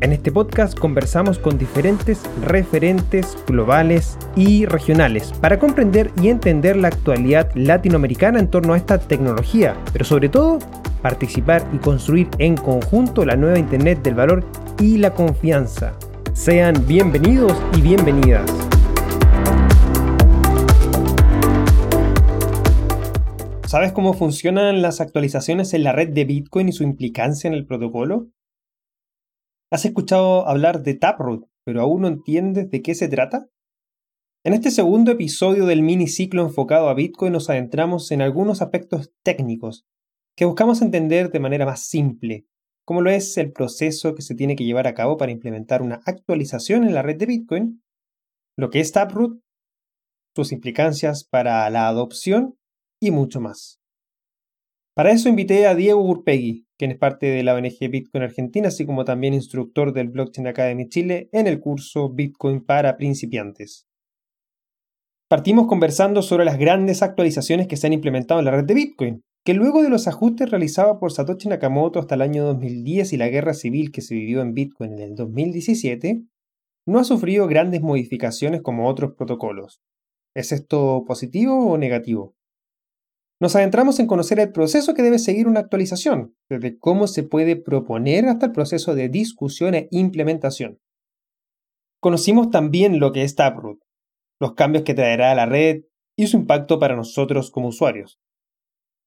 En este podcast conversamos con diferentes referentes globales y regionales para comprender y entender la actualidad latinoamericana en torno a esta tecnología, pero sobre todo participar y construir en conjunto la nueva Internet del valor y la confianza. Sean bienvenidos y bienvenidas. ¿Sabes cómo funcionan las actualizaciones en la red de Bitcoin y su implicancia en el protocolo? ¿Has escuchado hablar de Taproot, pero aún no entiendes de qué se trata? En este segundo episodio del mini ciclo enfocado a Bitcoin nos adentramos en algunos aspectos técnicos que buscamos entender de manera más simple, como lo es el proceso que se tiene que llevar a cabo para implementar una actualización en la red de Bitcoin, lo que es Taproot, sus implicancias para la adopción y mucho más. Para eso invité a Diego Urpegui, quien es parte de la ONG Bitcoin Argentina, así como también instructor del Blockchain Academy Chile en el curso Bitcoin para principiantes. Partimos conversando sobre las grandes actualizaciones que se han implementado en la red de Bitcoin, que luego de los ajustes realizados por Satoshi Nakamoto hasta el año 2010 y la guerra civil que se vivió en Bitcoin en el 2017, no ha sufrido grandes modificaciones como otros protocolos. ¿Es esto positivo o negativo? Nos adentramos en conocer el proceso que debe seguir una actualización, desde cómo se puede proponer hasta el proceso de discusión e implementación. Conocimos también lo que es Taproot, los cambios que traerá a la red y su impacto para nosotros como usuarios.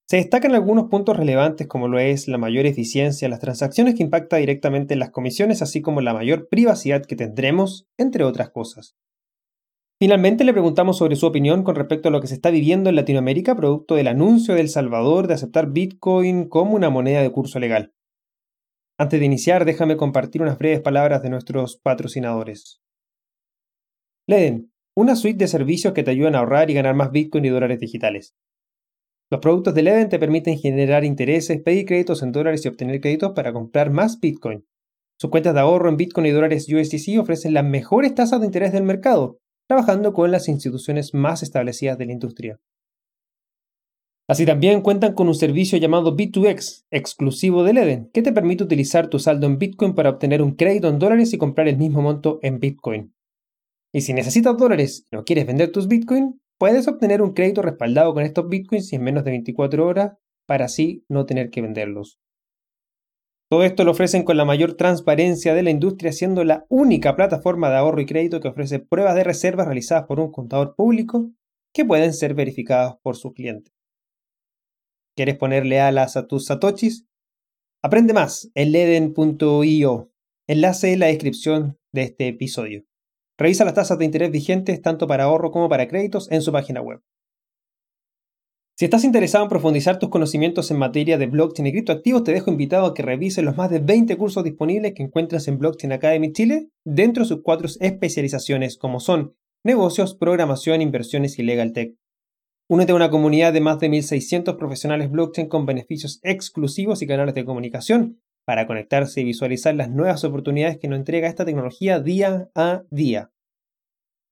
Se destacan algunos puntos relevantes como lo es la mayor eficiencia en las transacciones que impacta directamente en las comisiones, así como la mayor privacidad que tendremos, entre otras cosas. Finalmente le preguntamos sobre su opinión con respecto a lo que se está viviendo en Latinoamérica producto del anuncio de El Salvador de aceptar Bitcoin como una moneda de curso legal. Antes de iniciar, déjame compartir unas breves palabras de nuestros patrocinadores. Leden, una suite de servicios que te ayudan a ahorrar y ganar más Bitcoin y dólares digitales. Los productos de Leden te permiten generar intereses, pedir créditos en dólares y obtener créditos para comprar más Bitcoin. Sus cuentas de ahorro en Bitcoin y dólares USDC ofrecen las mejores tasas de interés del mercado trabajando con las instituciones más establecidas de la industria. Así también cuentan con un servicio llamado B2X, exclusivo de Leden, que te permite utilizar tu saldo en Bitcoin para obtener un crédito en dólares y comprar el mismo monto en Bitcoin. Y si necesitas dólares y no quieres vender tus Bitcoin, puedes obtener un crédito respaldado con estos Bitcoins en menos de 24 horas para así no tener que venderlos. Todo esto lo ofrecen con la mayor transparencia de la industria, siendo la única plataforma de ahorro y crédito que ofrece pruebas de reservas realizadas por un contador público que pueden ser verificadas por sus clientes. ¿Quieres ponerle alas a tus satoshis? Aprende más en leden.io, enlace en la descripción de este episodio. Revisa las tasas de interés vigentes tanto para ahorro como para créditos en su página web. Si estás interesado en profundizar tus conocimientos en materia de blockchain y criptoactivos, te dejo invitado a que revises los más de 20 cursos disponibles que encuentras en Blockchain Academy Chile dentro de sus cuatro especializaciones como son negocios, programación, inversiones y legal tech. Únete a una comunidad de más de 1.600 profesionales blockchain con beneficios exclusivos y canales de comunicación para conectarse y visualizar las nuevas oportunidades que nos entrega esta tecnología día a día.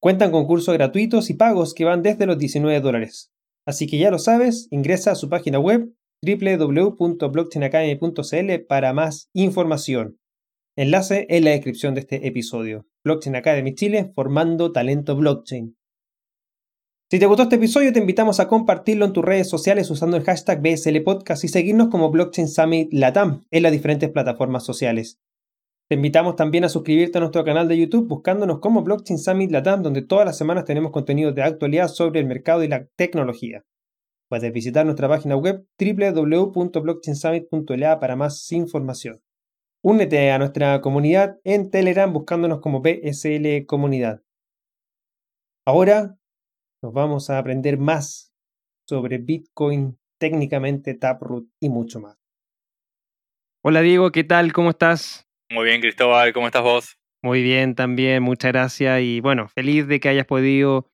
Cuentan con cursos gratuitos y pagos que van desde los 19 dólares. Así que ya lo sabes, ingresa a su página web www.blockchainacademy.cl para más información. Enlace en la descripción de este episodio. Blockchain Academy Chile, formando talento blockchain. Si te gustó este episodio, te invitamos a compartirlo en tus redes sociales usando el hashtag BSL Podcast y seguirnos como Blockchain Summit Latam en las diferentes plataformas sociales. Te invitamos también a suscribirte a nuestro canal de YouTube buscándonos como Blockchain Summit Latam, donde todas las semanas tenemos contenido de actualidad sobre el mercado y la tecnología. Puedes visitar nuestra página web www.blockchainsummit.la para más información. Únete a nuestra comunidad en Telegram buscándonos como BSL Comunidad. Ahora nos vamos a aprender más sobre Bitcoin, técnicamente Taproot y mucho más. Hola Diego, ¿qué tal? ¿Cómo estás? Muy bien, Cristóbal, ¿cómo estás vos? Muy bien, también, muchas gracias y bueno, feliz de que hayas podido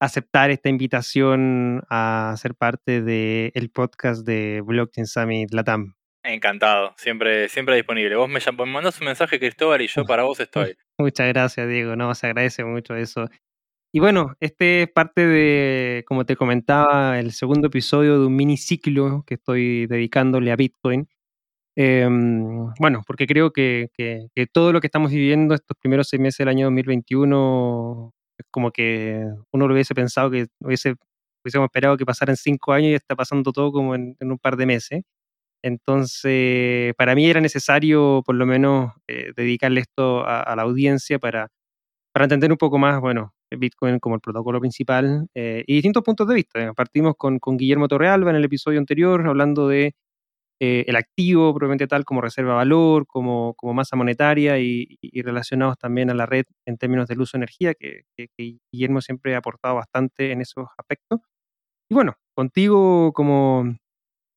aceptar esta invitación a ser parte del podcast de Blockchain Summit Latam. Encantado, siempre, siempre disponible. Vos me, me mandas un mensaje, Cristóbal, y yo para vos estoy. Muchas gracias, Diego, no, se agradece mucho eso. Y bueno, este es parte de, como te comentaba, el segundo episodio de un mini ciclo que estoy dedicándole a Bitcoin. Em, bueno, porque creo que, que, todo lo que estamos viviendo estos primeros seis meses del año 2021 es como que uno lo hubiese pensado que hubiese, hubiésemos esperado que pasara en cinco años y está pasando todo como en, un par de meses. Entonces, para mí era necesario por lo menos eh, dedicarle esto a, la audiencia para, para entender un poco más, bueno, Bitcoin como el protocolo principal eh, y distintos puntos de vista. Partimos con, con Guillermo Torrealba en el episodio anterior hablando de eh, el activo probablemente tal como reserva de valor, como, como masa monetaria y, relacionados también a la red en términos del uso de energía, que, Guillermo siempre ha aportado bastante en esos aspectos. Y bueno, contigo, como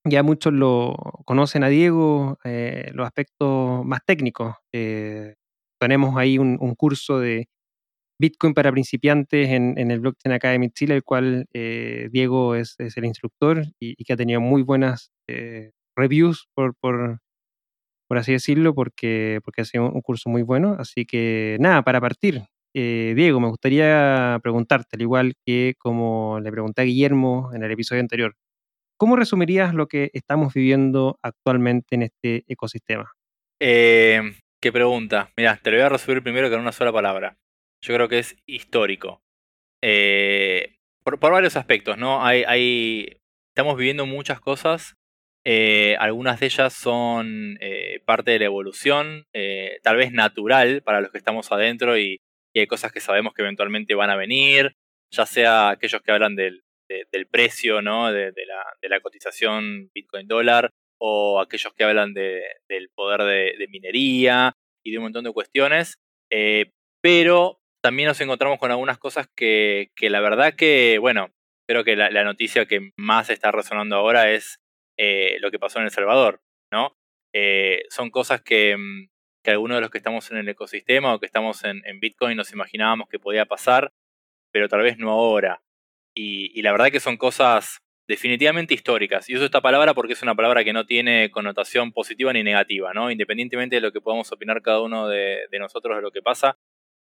ya muchos lo conocen a Diego, eh, los aspectos más técnicos. Eh, tenemos ahí un, curso de Bitcoin para principiantes en, el Blockchain Academy Chile, el cual Diego es, el instructor y, que ha tenido muy buenas reviews, por, por, por así decirlo, porque, porque ha sido un curso muy bueno. Así que nada, para partir, eh, Diego, me gustaría preguntarte, al igual que como le pregunté a Guillermo en el episodio anterior, ¿cómo resumirías lo que estamos viviendo actualmente en este ecosistema? Eh, qué pregunta. Mira, te lo voy a resumir primero con una sola palabra. Yo creo que es histórico. Eh, por, por, varios aspectos, ¿no? Hay, hay, estamos viviendo muchas cosas eh, algunas de ellas son eh, parte de la evolución, eh, tal vez natural para los que estamos adentro y, hay cosas que sabemos que eventualmente van a venir, ya sea aquellos que hablan del, precio, ¿no? De, la, cotización Bitcoin dólar, o aquellos que hablan del poder de, minería y de un montón de cuestiones. pero también nos encontramos con algunas cosas que, la verdad que, bueno, creo que la, la noticia que más está resonando ahora es eh, lo que pasó en El Salvador, ¿no? Eh, son cosas que, mm, que, algunos de los que estamos en el ecosistema o que estamos en, Bitcoin nos imaginábamos que podía pasar, pero tal vez no ahora. Y, la verdad que son cosas definitivamente históricas. Y uso esta palabra porque es una palabra que no tiene connotación positiva ni negativa, ¿no? Independientemente de lo que podamos opinar cada uno de, nosotros de lo que pasa,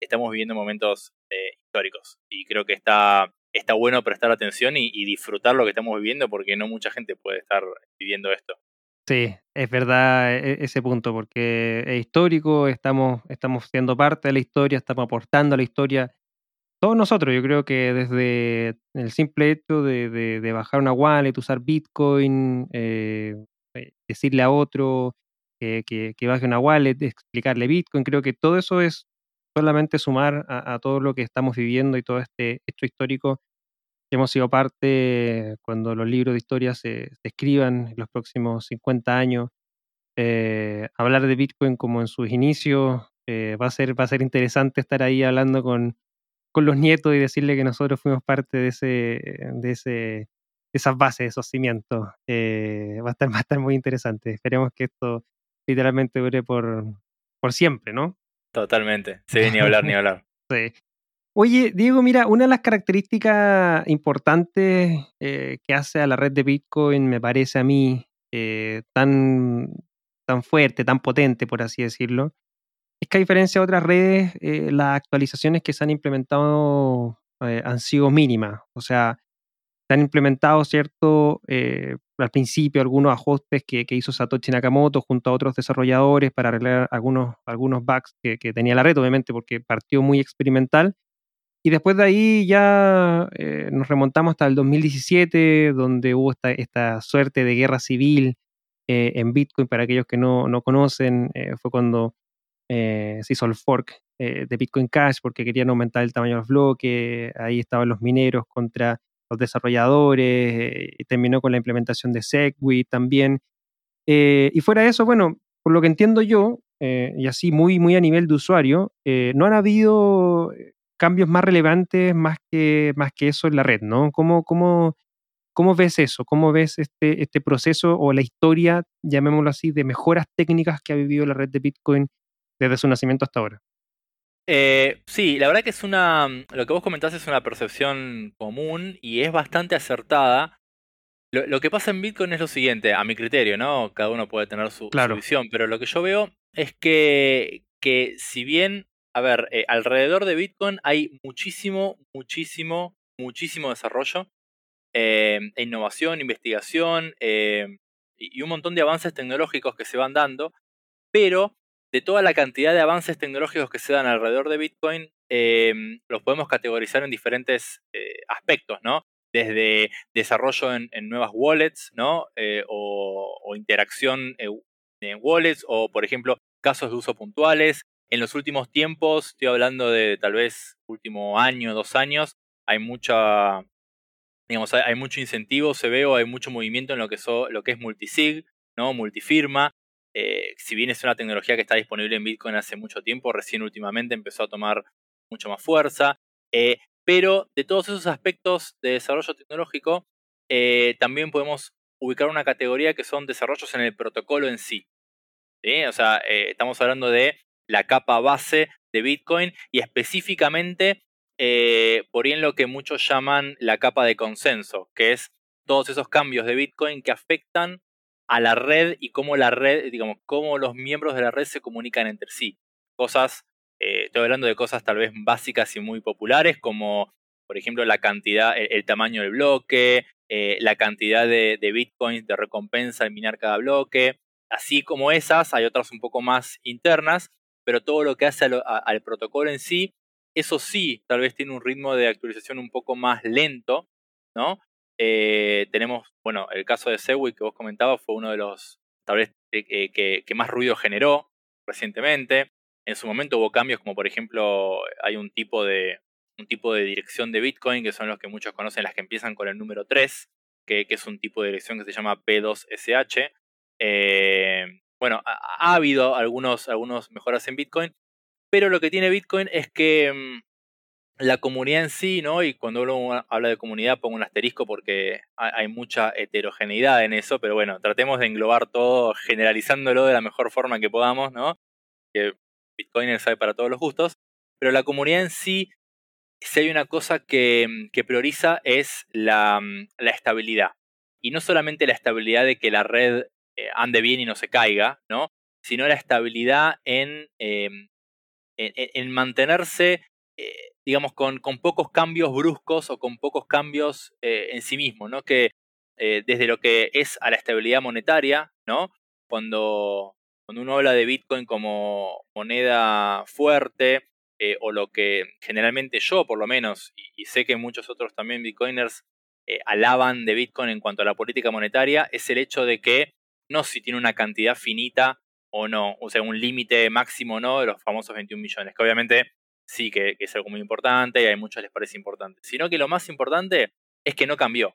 estamos viviendo momentos eh, históricos. Y creo que está está bueno prestar atención y, disfrutar lo que estamos viviendo porque no mucha gente puede estar viviendo esto. Sí, es verdad e, ese punto, porque es histórico, estamos, estamos siendo parte de la historia, estamos aportando a la historia. Todos nosotros, yo creo que desde el simple hecho de, bajar una wallet, usar Bitcoin, eh, eh, decirle a otro que, que, baje una wallet, explicarle Bitcoin, creo que todo eso es solamente sumar a, todo lo que estamos viviendo y todo este hecho histórico que hemos sido parte cuando los libros de historia se, escriban en los próximos 50 años. Eh, hablar de Bitcoin como en sus inicios eh, va, a ser, va a ser interesante estar ahí hablando con, con los nietos y decirle que nosotros fuimos parte de, ese, de, ese, de esas bases, de esos cimientos. Eh, va, a estar, va a estar muy interesante. Esperemos que esto literalmente dure por, por siempre, ¿no? Totalmente. Sí, ni hablar, ni hablar. sí. Oye, Diego, mira, una de las características importantes eh, que hace a la red de Bitcoin, me parece a mí, eh, tan, tan fuerte, tan potente, por así decirlo, es que a diferencia de otras redes, eh, las actualizaciones que se han implementado han sido mínimas. O sea, se han implementado, ¿cierto? Eh, al principio algunos ajustes que, hizo Satoshi Nakamoto junto a otros desarrolladores para arreglar algunos, algunos bugs que, tenía la red, obviamente, porque partió muy experimental. Y después de ahí ya eh, nos remontamos hasta el 2017, donde hubo esta, esta suerte de guerra civil eh, en Bitcoin. Para aquellos que no, no conocen, fue cuando se hizo el fork de Bitcoin Cash porque querían aumentar el tamaño de los bloques. Ahí estaban los mineros contra los desarrolladores, eh, terminó con la implementación de Segwit también. Eh, y fuera de eso, bueno, por lo que entiendo yo, eh, y así muy, muy a nivel de usuario, no han habido cambios más relevantes más que, más que eso en la red, ¿no? ¿Cómo, cómo, cómo ves eso? ¿Cómo ves este, este proceso o la historia, llamémoslo así, de mejoras técnicas que ha vivido la red de Bitcoin desde su nacimiento hasta ahora. Eh, sí, la verdad que es una. Lo que vos comentás es una percepción común y es bastante acertada. Lo, que pasa en Bitcoin es lo siguiente, a mi criterio, ¿no? Cada uno puede tener su, visión, pero lo que yo veo es que, que si bien, a ver, eh, alrededor de Bitcoin hay muchísimo, muchísimo, muchísimo desarrollo, eh, e innovación, investigación y un montón de avances tecnológicos que se van dando, pero de toda la cantidad de avances tecnológicos que se dan alrededor de Bitcoin, em, los podemos categorizar en diferentes eh, aspectos, ¿no? Desde desarrollo en, nuevas wallets, ¿no? Eh, o, interacción en wallets, o por ejemplo, casos de uso puntuales. En los últimos tiempos, estoy hablando de tal vez último año, dos años, hay mucha, digamos, hay, mucho incentivo, se ve, o hay mucho movimiento en lo que, lo que es multisig, ¿no? Multifirma, eh, si bien es una tecnología que está disponible en Bitcoin hace mucho tiempo, recién últimamente empezó a tomar mucho más fuerza. Eh, pero de todos esos aspectos de desarrollo tecnológico, eh, también podemos ubicar una categoría que son desarrollos en el protocolo en sí. O sea, estamos hablando de la capa base de Bitcoin y específicamente por ahí en lo que muchos llaman la capa de consenso, que es todos esos cambios de Bitcoin que afectan a la red y cómo la red, digamos, cómo los miembros de la red se comunican entre sí. Cosas, eh, estoy hablando de cosas tal vez básicas y muy populares, como por ejemplo la cantidad, el, tamaño del bloque, eh, la cantidad de, bitcoins de recompensa al minar cada bloque. Así como esas, hay otras un poco más internas, pero todo lo que hace al protocolo en sí, eso sí, tal vez tiene un ritmo de actualización un poco más lento, ¿no? Eh, tenemos, bueno, el caso de Segwit que vos comentabas fue uno de los, tal vez, eh, que, más ruido generó recientemente. En su momento hubo cambios como, por ejemplo, hay un tipo de, un tipo de dirección de Bitcoin, que son los que muchos conocen, las que empiezan con el número 3, que, es un tipo de dirección que se llama P2SH. Eh, bueno, ha, habido algunos, algunos mejoras en Bitcoin, pero lo que tiene Bitcoin es que mm, la comunidad en sí, ¿no? Y cuando uno habla de comunidad pongo un asterisco porque hay mucha heterogeneidad en eso, pero bueno, tratemos de englobar todo generalizándolo de la mejor forma que podamos, ¿no? Que Bitcoiner sabe para todos los gustos, pero la comunidad en sí, si hay una cosa que, prioriza es la, estabilidad. Y no solamente la estabilidad de que la red eh, ande bien y no se caiga, ¿no? Sino la estabilidad en, em, en, mantenerse eh, digamos, con, con, pocos cambios bruscos o con pocos cambios eh, en sí mismo, ¿no? Que eh, desde lo que es a la estabilidad monetaria, ¿no? Cuando, cuando uno habla de Bitcoin como moneda fuerte, eh, o lo que generalmente yo, por lo menos, y, sé que muchos otros también Bitcoiners alaban de Bitcoin en cuanto a la política monetaria, es el hecho de que no si tiene una cantidad finita o no, o sea, un límite máximo o no de los famosos 21 millones, que obviamente sí que, es algo muy importante y a muchos les parece importante, sino que lo más importante es que no cambió.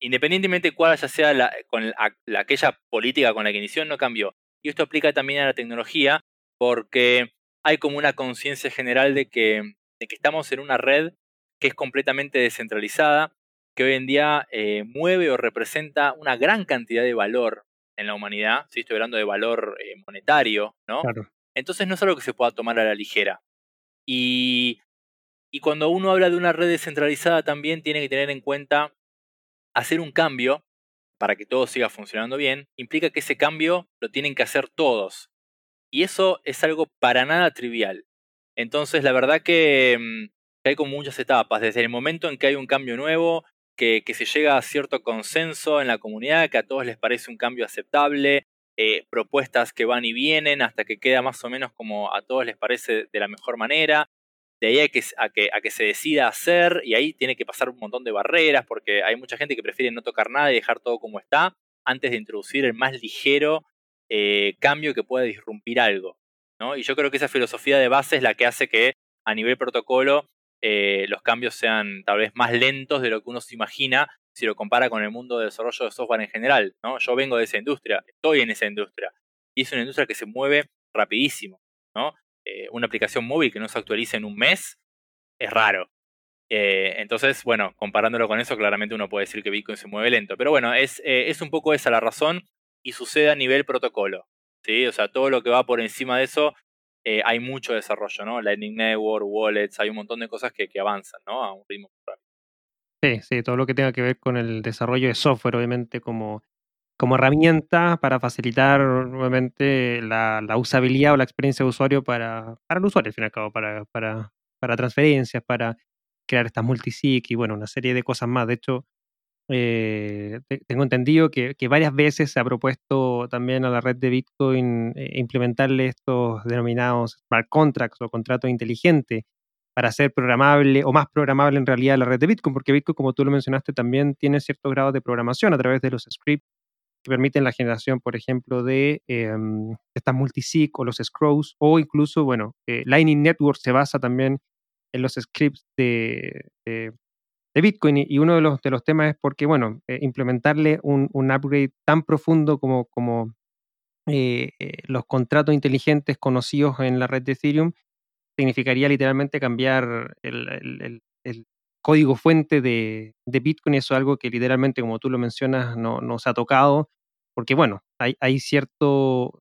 Independientemente cuál haya sea la, con aquella política con la que inició, no cambió. Y esto aplica también a la tecnología porque hay como una conciencia general de que, de que estamos en una red que es completamente descentralizada, que hoy en día eh, mueve o representa una gran cantidad de valor en la humanidad. si Estoy hablando de valor eh, monetario, ¿no? Entonces no es algo que se pueda tomar a la ligera. Y, cuando uno habla de una red descentralizada también tiene que tener en cuenta hacer un cambio para que todo siga funcionando bien, implica que ese cambio lo tienen que hacer todos. Y eso es algo para nada trivial. Entonces, la verdad que, mm, hay como muchas etapas, desde el momento en que hay un cambio nuevo, que, se llega a cierto consenso en la comunidad, que a todos les parece un cambio aceptable, eh, propuestas que van y vienen hasta que queda más o menos como a todos les parece de la mejor manera. De ahí a que, a que, a que se decida hacer y ahí tiene que pasar un montón de barreras porque hay mucha gente que prefiere no tocar nada y dejar todo como está antes de introducir el más ligero eh, cambio que pueda disrumpir algo. ¿no? Y yo creo que esa filosofía de base es la que hace que a nivel protocolo eh, los cambios sean tal vez más lentos de lo que uno se imagina si lo compara con el mundo del desarrollo de software en general. ¿no? Yo vengo de esa industria, estoy en esa industria. Y es una industria que se mueve rapidísimo. ¿no? Eh, una aplicación móvil que no se actualice en un mes es raro. Eh, entonces, bueno, comparándolo con eso, claramente uno puede decir que Bitcoin se mueve lento. Pero bueno, es, eh, es un poco esa la razón y sucede a nivel protocolo. ¿sí? O sea, todo lo que va por encima de eso, hay mucho desarrollo, ¿no? Lightning Network, wallets, hay un montón de cosas que, que avanzan, ¿no? A un ritmo rápido. Sí, todo lo que tenga que ver con el desarrollo de software, obviamente, como, como herramienta para facilitar, obviamente, la, la usabilidad o la experiencia de usuario para, para el usuario, al fin y al cabo, para, para, para transferencias, para crear estas multisig y, bueno, una serie de cosas más. De hecho, eh, tengo entendido que, varias veces se ha propuesto también a la red de Bitcoin eh, implementarle estos denominados smart contracts o contratos inteligentes para hacer programable o más programable en realidad la red de Bitcoin, porque Bitcoin, como tú lo mencionaste, también tiene ciertos grados de programación a través de los scripts que permiten la generación, por ejemplo, de em, estas multisig o los scrolls, o incluso, bueno, eh, Lightning Network se basa también en los scripts de Bitcoin. Y uno de los, de los temas es porque, bueno, eh, implementarle un, upgrade tan profundo como, como eh, los contratos inteligentes conocidos en la red de Ethereum significaría literalmente cambiar el, código fuente de, de, Bitcoin. Eso es algo que literalmente, como tú lo mencionas, no, no se ha tocado, porque, bueno, hay, hay cierto,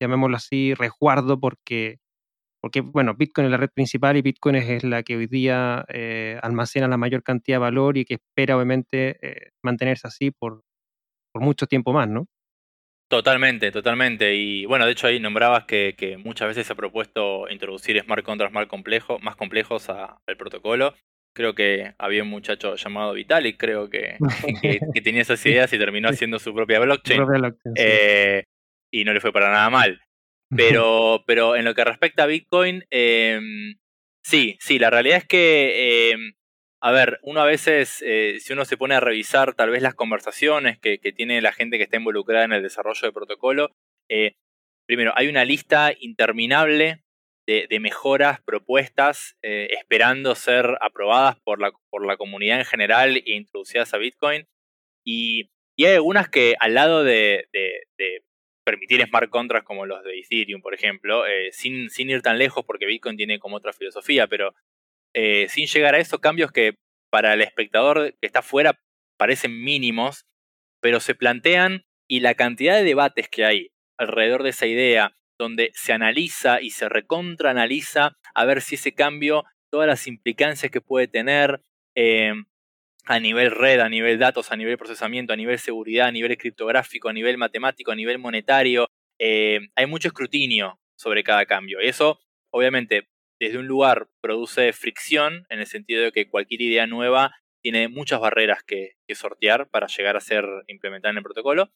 llamémoslo así, resguardo porque porque, bueno, Bitcoin es la red principal y Bitcoin es la que hoy día eh, almacena la mayor cantidad de valor y que espera, obviamente, eh, mantenerse así por, por mucho tiempo más, ¿no? Totalmente, totalmente. Y bueno, de hecho ahí nombrabas que, muchas veces se ha propuesto introducir smart contracts más, complejo, más complejos al protocolo. Creo que había un muchacho llamado Vitalik, creo que, que, tenía esas ideas y terminó haciendo su propia blockchain. Eh, y no le fue para nada mal. Pero, pero en lo que respecta a Bitcoin, em, sí, sí, la realidad es que, em, a ver, uno a veces, eh, si uno se pone a revisar tal vez las conversaciones que, tiene la gente que está involucrada en el desarrollo de protocolo, eh, primero, hay una lista interminable de, mejoras propuestas eh, esperando ser aprobadas por la, por la comunidad en general e introducidas a Bitcoin. Y, y hay algunas que al lado de, de permitir smart contracts como los de Ethereum, por ejemplo, sin, sin, ir tan lejos porque Bitcoin tiene como otra filosofía, pero eh, sin llegar a esos cambios que para el espectador que está fuera parecen mínimos, pero se plantean y la cantidad de debates que hay alrededor de esa idea, donde se analiza y se recontraanaliza a ver si ese cambio, todas las implicancias que puede tener, eh, a nivel red, a nivel datos, a nivel procesamiento, a nivel seguridad, a nivel criptográfico, a nivel matemático, a nivel monetario. Eh, hay mucho escrutinio sobre cada cambio. Y eso, obviamente, desde un lugar produce fricción, en el sentido de que cualquier idea nueva tiene muchas barreras que, sortear para llegar a ser implementada en el protocolo.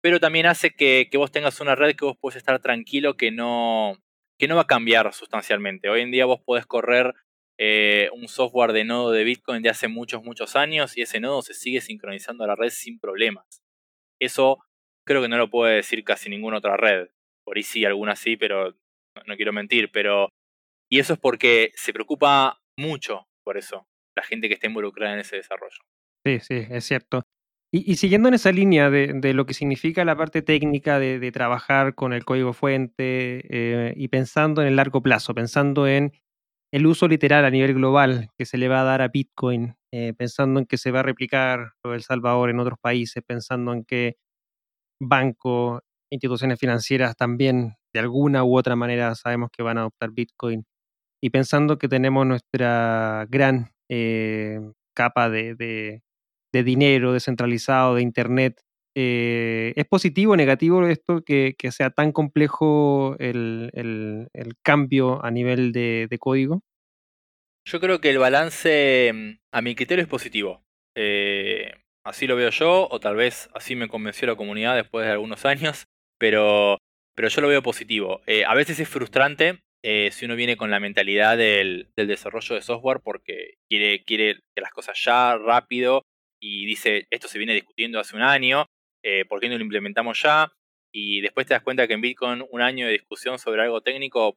Pero también hace que, vos tengas una red que vos puedes estar tranquilo que no, que no va a cambiar sustancialmente. Hoy en día vos podés correr eh, un software de nodo de Bitcoin de hace muchos, muchos años y ese nodo se sigue sincronizando a la red sin problemas. Eso creo que no lo puede decir casi ninguna otra red. Por ahí sí, alguna sí, pero no, quiero mentir. Pero y eso es porque se preocupa mucho por eso, la gente que está involucrada en ese desarrollo. Sí, sí, es cierto. Y, siguiendo en esa línea de, lo que significa la parte técnica de, trabajar con el código fuente eh, y pensando en el largo plazo, pensando en el uso literal a nivel global que se le va a dar a Bitcoin, eh, pensando en que se va a replicar lo El Salvador en otros países, pensando en que bancos, instituciones financieras también de alguna u otra manera sabemos que van a adoptar Bitcoin, y pensando que tenemos nuestra gran eh, capa de, dinero descentralizado, de Internet, eh, ¿Es positivo o negativo esto que, sea tan complejo el, cambio a nivel de, código? Yo creo que el balance, mm, a mi criterio, es positivo. Eh, así lo veo yo, o tal vez así me convenció la comunidad después de algunos años, pero, pero yo lo veo positivo. A veces es frustrante si uno viene con la mentalidad del, del, desarrollo de software porque quiere, quiere que las cosas ya rápido y dice, esto se viene discutiendo hace un año eh, ¿por qué no lo implementamos ya? Y después te das cuenta que en Bitcoin un año de discusión sobre algo técnico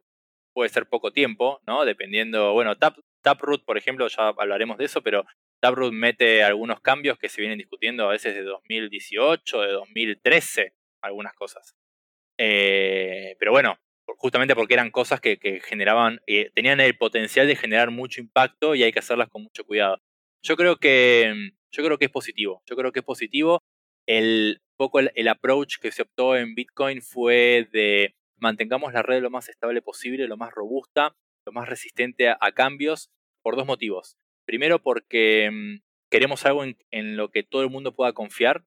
puede ser poco tiempo, ¿no? Dependiendo, bueno, Tap, Taproot, por ejemplo, ya hablaremos de eso, pero Taproot mete algunos cambios que se vienen discutiendo a veces de 2018, de 2013, algunas cosas. Eh, pero bueno, justamente porque eran cosas que, generaban, eh, tenían el potencial de generar mucho impacto y hay que hacerlas con mucho cuidado. Yo creo que, yo creo que es positivo, yo creo que es positivo el poco el, approach que se optó en Bitcoin fue de mantengamos la red lo más estable posible, lo más robusta, lo más resistente a, cambios, por dos motivos. Primero porque mm, queremos algo en, lo que todo el mundo pueda confiar,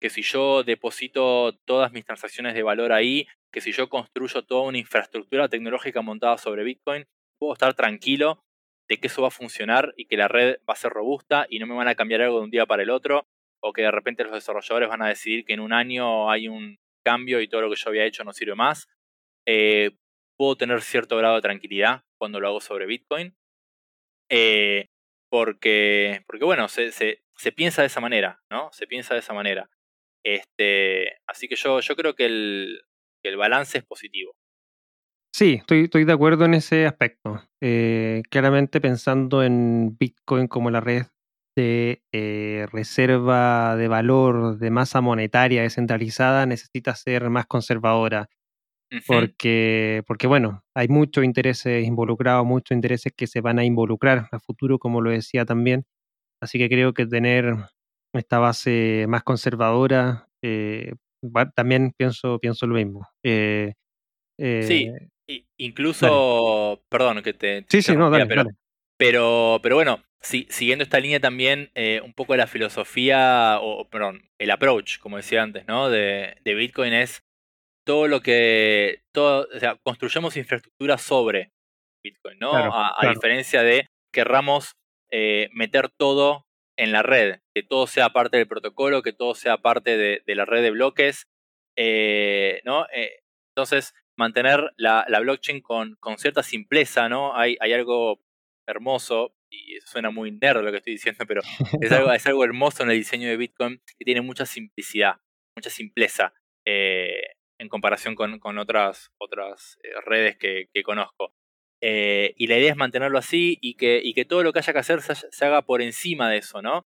que si yo deposito todas mis transacciones de valor ahí, que si yo construyo toda una infraestructura tecnológica montada sobre Bitcoin, puedo estar tranquilo de que eso va a funcionar y que la red va a ser robusta y no me van a cambiar algo de un día para el otro, o que de repente los desarrolladores van a decidir que en un año hay un cambio y todo lo que yo había hecho no sirve más. Eh, puedo tener cierto grado de tranquilidad cuando lo hago sobre Bitcoin. Eh, porque, porque bueno, se, se, se, piensa de esa manera, ¿no? Se piensa de esa manera. Este, así que yo, yo creo que el, que el balance es positivo. Sí, estoy, estoy de acuerdo en ese aspecto. Eh, claramente pensando en Bitcoin como la red de eh, reserva de valor de masa monetaria descentralizada, necesita ser más conservadora. Porque, porque, bueno, hay muchos intereses involucrados, muchos intereses que se van a involucrar a futuro, como lo decía también. Así que creo que tener esta base más conservadora, eh, también pienso, pienso lo mismo. sí, incluso, perdón que te... Sí, sí, no, dale, pero, Pero, pero bueno, siguiendo esta línea también, eh, un poco de la filosofía, o perdón, el approach, como decía antes, ¿no? De, Bitcoin es todo lo que, todo, o sea, construyamos infraestructura sobre Bitcoin, ¿no? a, diferencia de querramos eh, meter todo en la red, que todo sea parte del protocolo, que todo sea parte de, la red de bloques, eh, ¿no? entonces, mantener la, blockchain con, con, cierta simpleza, ¿no? Hay, hay algo hermoso, y suena muy nerd lo que estoy diciendo, pero es algo, es algo hermoso en el diseño de Bitcoin que tiene mucha simplicidad, mucha simpleza eh, en comparación con, con otras, otras eh, redes que, que conozco. Eh, y la idea es mantenerlo así y que, y que todo lo que haya que hacer se, haga por encima de eso, ¿no?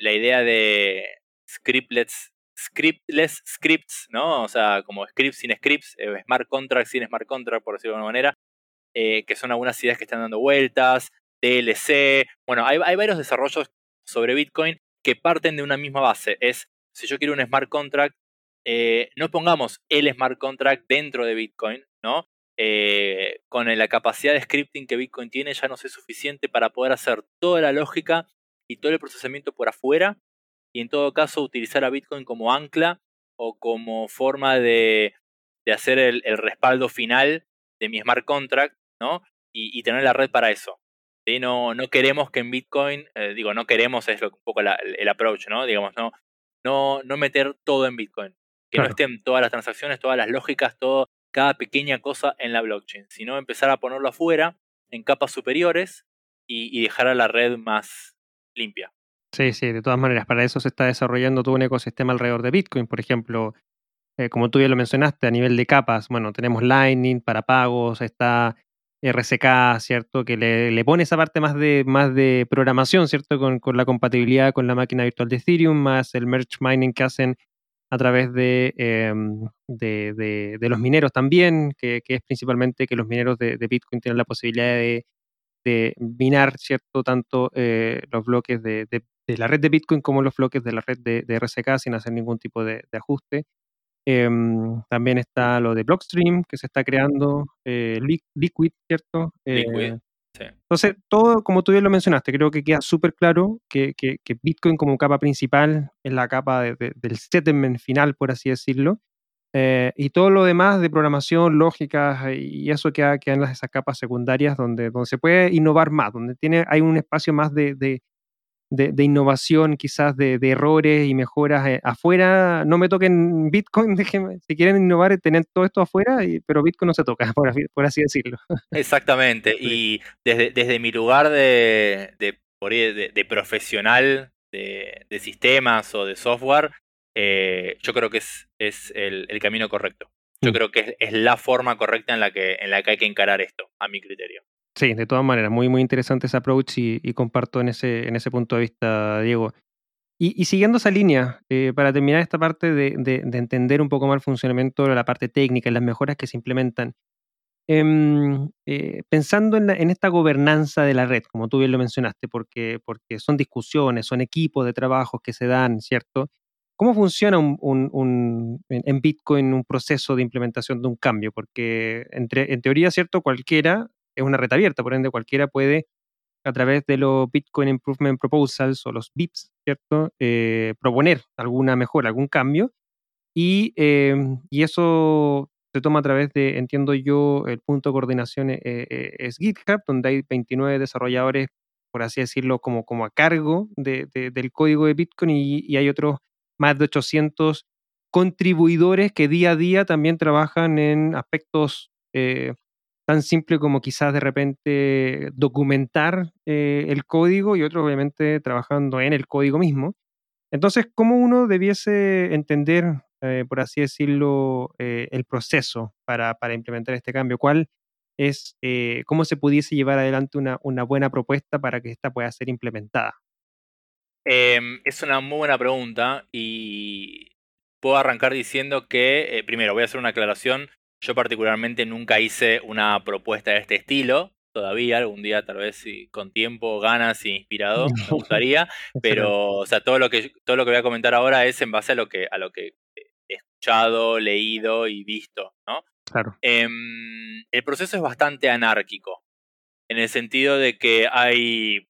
La idea de scriptless, scriptless scripts, ¿no? O sea, como scripts sin scripts, smart contracts sin smart contracts, por decirlo de alguna manera, que son algunas ideas que están dando vueltas, DLC. Bueno, hay, varios desarrollos sobre Bitcoin que parten de una misma base. Es, si yo quiero un smart contract, eh, no pongamos el smart contract dentro de Bitcoin, ¿no? Eh, con la capacidad de scripting que Bitcoin tiene ya no es suficiente para poder hacer toda la lógica y todo el procesamiento por afuera y en todo caso utilizar a Bitcoin como ancla o como forma de, hacer el, respaldo final de mi smart contract, ¿no? y, tener la red para eso. No, no queremos que en Bitcoin, eh, digo, no queremos, es un poco el approach, ¿no? Digamos, no, no, no meter todo en Bitcoin. Que no estén todas las transacciones, todas las lógicas, todo, cada pequeña cosa en la blockchain, sino empezar a ponerlo afuera, en capas superiores, y, dejar a la red más limpia. Sí, sí, de todas maneras, para eso se está desarrollando todo un ecosistema alrededor de Bitcoin. Por ejemplo, eh, como tú ya lo mencionaste, a nivel de capas, bueno, tenemos Lightning para pagos, está RSK, ¿cierto? Que le, pone esa parte más de, más de programación, ¿cierto? Con, la compatibilidad con la máquina virtual de Ethereum, más el merge mining que hacen a través de, em, de, los mineros también, que, es principalmente que los mineros de, Bitcoin tienen la posibilidad de, minar, ¿cierto? Tanto eh, los bloques de, la red de Bitcoin como los bloques de la red de, RSK sin hacer ningún tipo de, ajuste. Em, también está lo de Blockstream que se está creando, eh, Liquid, ¿cierto? Liquid, sí. Entonces, todo, como tú bien lo mencionaste, creo que queda súper claro que, que, Bitcoin como capa principal es la capa del settlement final, por así decirlo. Eh, y todo lo demás de programación, lógica y eso queda, en las, esas capas secundarias donde, donde se puede innovar más, donde tiene, hay un espacio más de, de, innovación, quizás de, errores y mejoras eh, afuera. No me toquen Bitcoin, déjenme, si quieren innovar, tener todo esto afuera, pero Bitcoin no se toca, por, así decirlo. Exactamente, y desde, desde mi lugar de, de, profesional de, sistemas o de software, eh, yo creo que es, es el, camino correcto. Yo mm. creo que es, es, la forma correcta en la, que, en la que hay que encarar esto, a mi criterio. Sí, de todas maneras, muy, muy interesante ese approach y, comparto en ese, en ese punto de vista, Diego. Y, siguiendo esa línea, eh, para terminar esta parte de, entender un poco más el funcionamiento de la parte técnica y las mejoras que se implementan, em, eh, pensando en, en, esta gobernanza de la red, como tú bien lo mencionaste, porque, porque son discusiones, son equipos de trabajo que se dan, ¿cierto? ¿Cómo funciona un, en Bitcoin un proceso de implementación de un cambio? Porque en teoría, ¿cierto? Cualquiera es una red abierta, por ende cualquiera puede a través de los Bitcoin Improvement Proposals o los BIPs, ¿cierto? Eh, proponer alguna mejora, algún cambio. Y, em, y, eso se toma a través de, entiendo yo, el punto de coordinación eh, eh, es GitHub, donde hay 29 desarrolladores, por así decirlo, como, como a cargo de, del código de Bitcoin y, hay otros más de 800 contribuidores que día a día también trabajan en aspectos tan simple como quizás de repente documentar eh, el código y otros obviamente trabajando en el código mismo. Entonces, ¿cómo uno debiese entender, eh, por así decirlo, eh, el proceso para, implementar este cambio? ¿Cuál es, cómo se pudiese llevar adelante una, una, buena propuesta para que esta pueda ser implementada? Em, es una muy buena pregunta y puedo arrancar diciendo que, primero, voy a hacer una aclaración yo particularmente nunca hice una propuesta de este estilo, todavía, algún día tal vez si con tiempo, ganas y inspirado, me gustaría, pero o sea, todo lo que todo lo que voy a comentar ahora es en base a lo que a lo que he escuchado, leído y visto, ¿no? Claro. Em, el proceso es bastante anárquico, en el sentido de que hay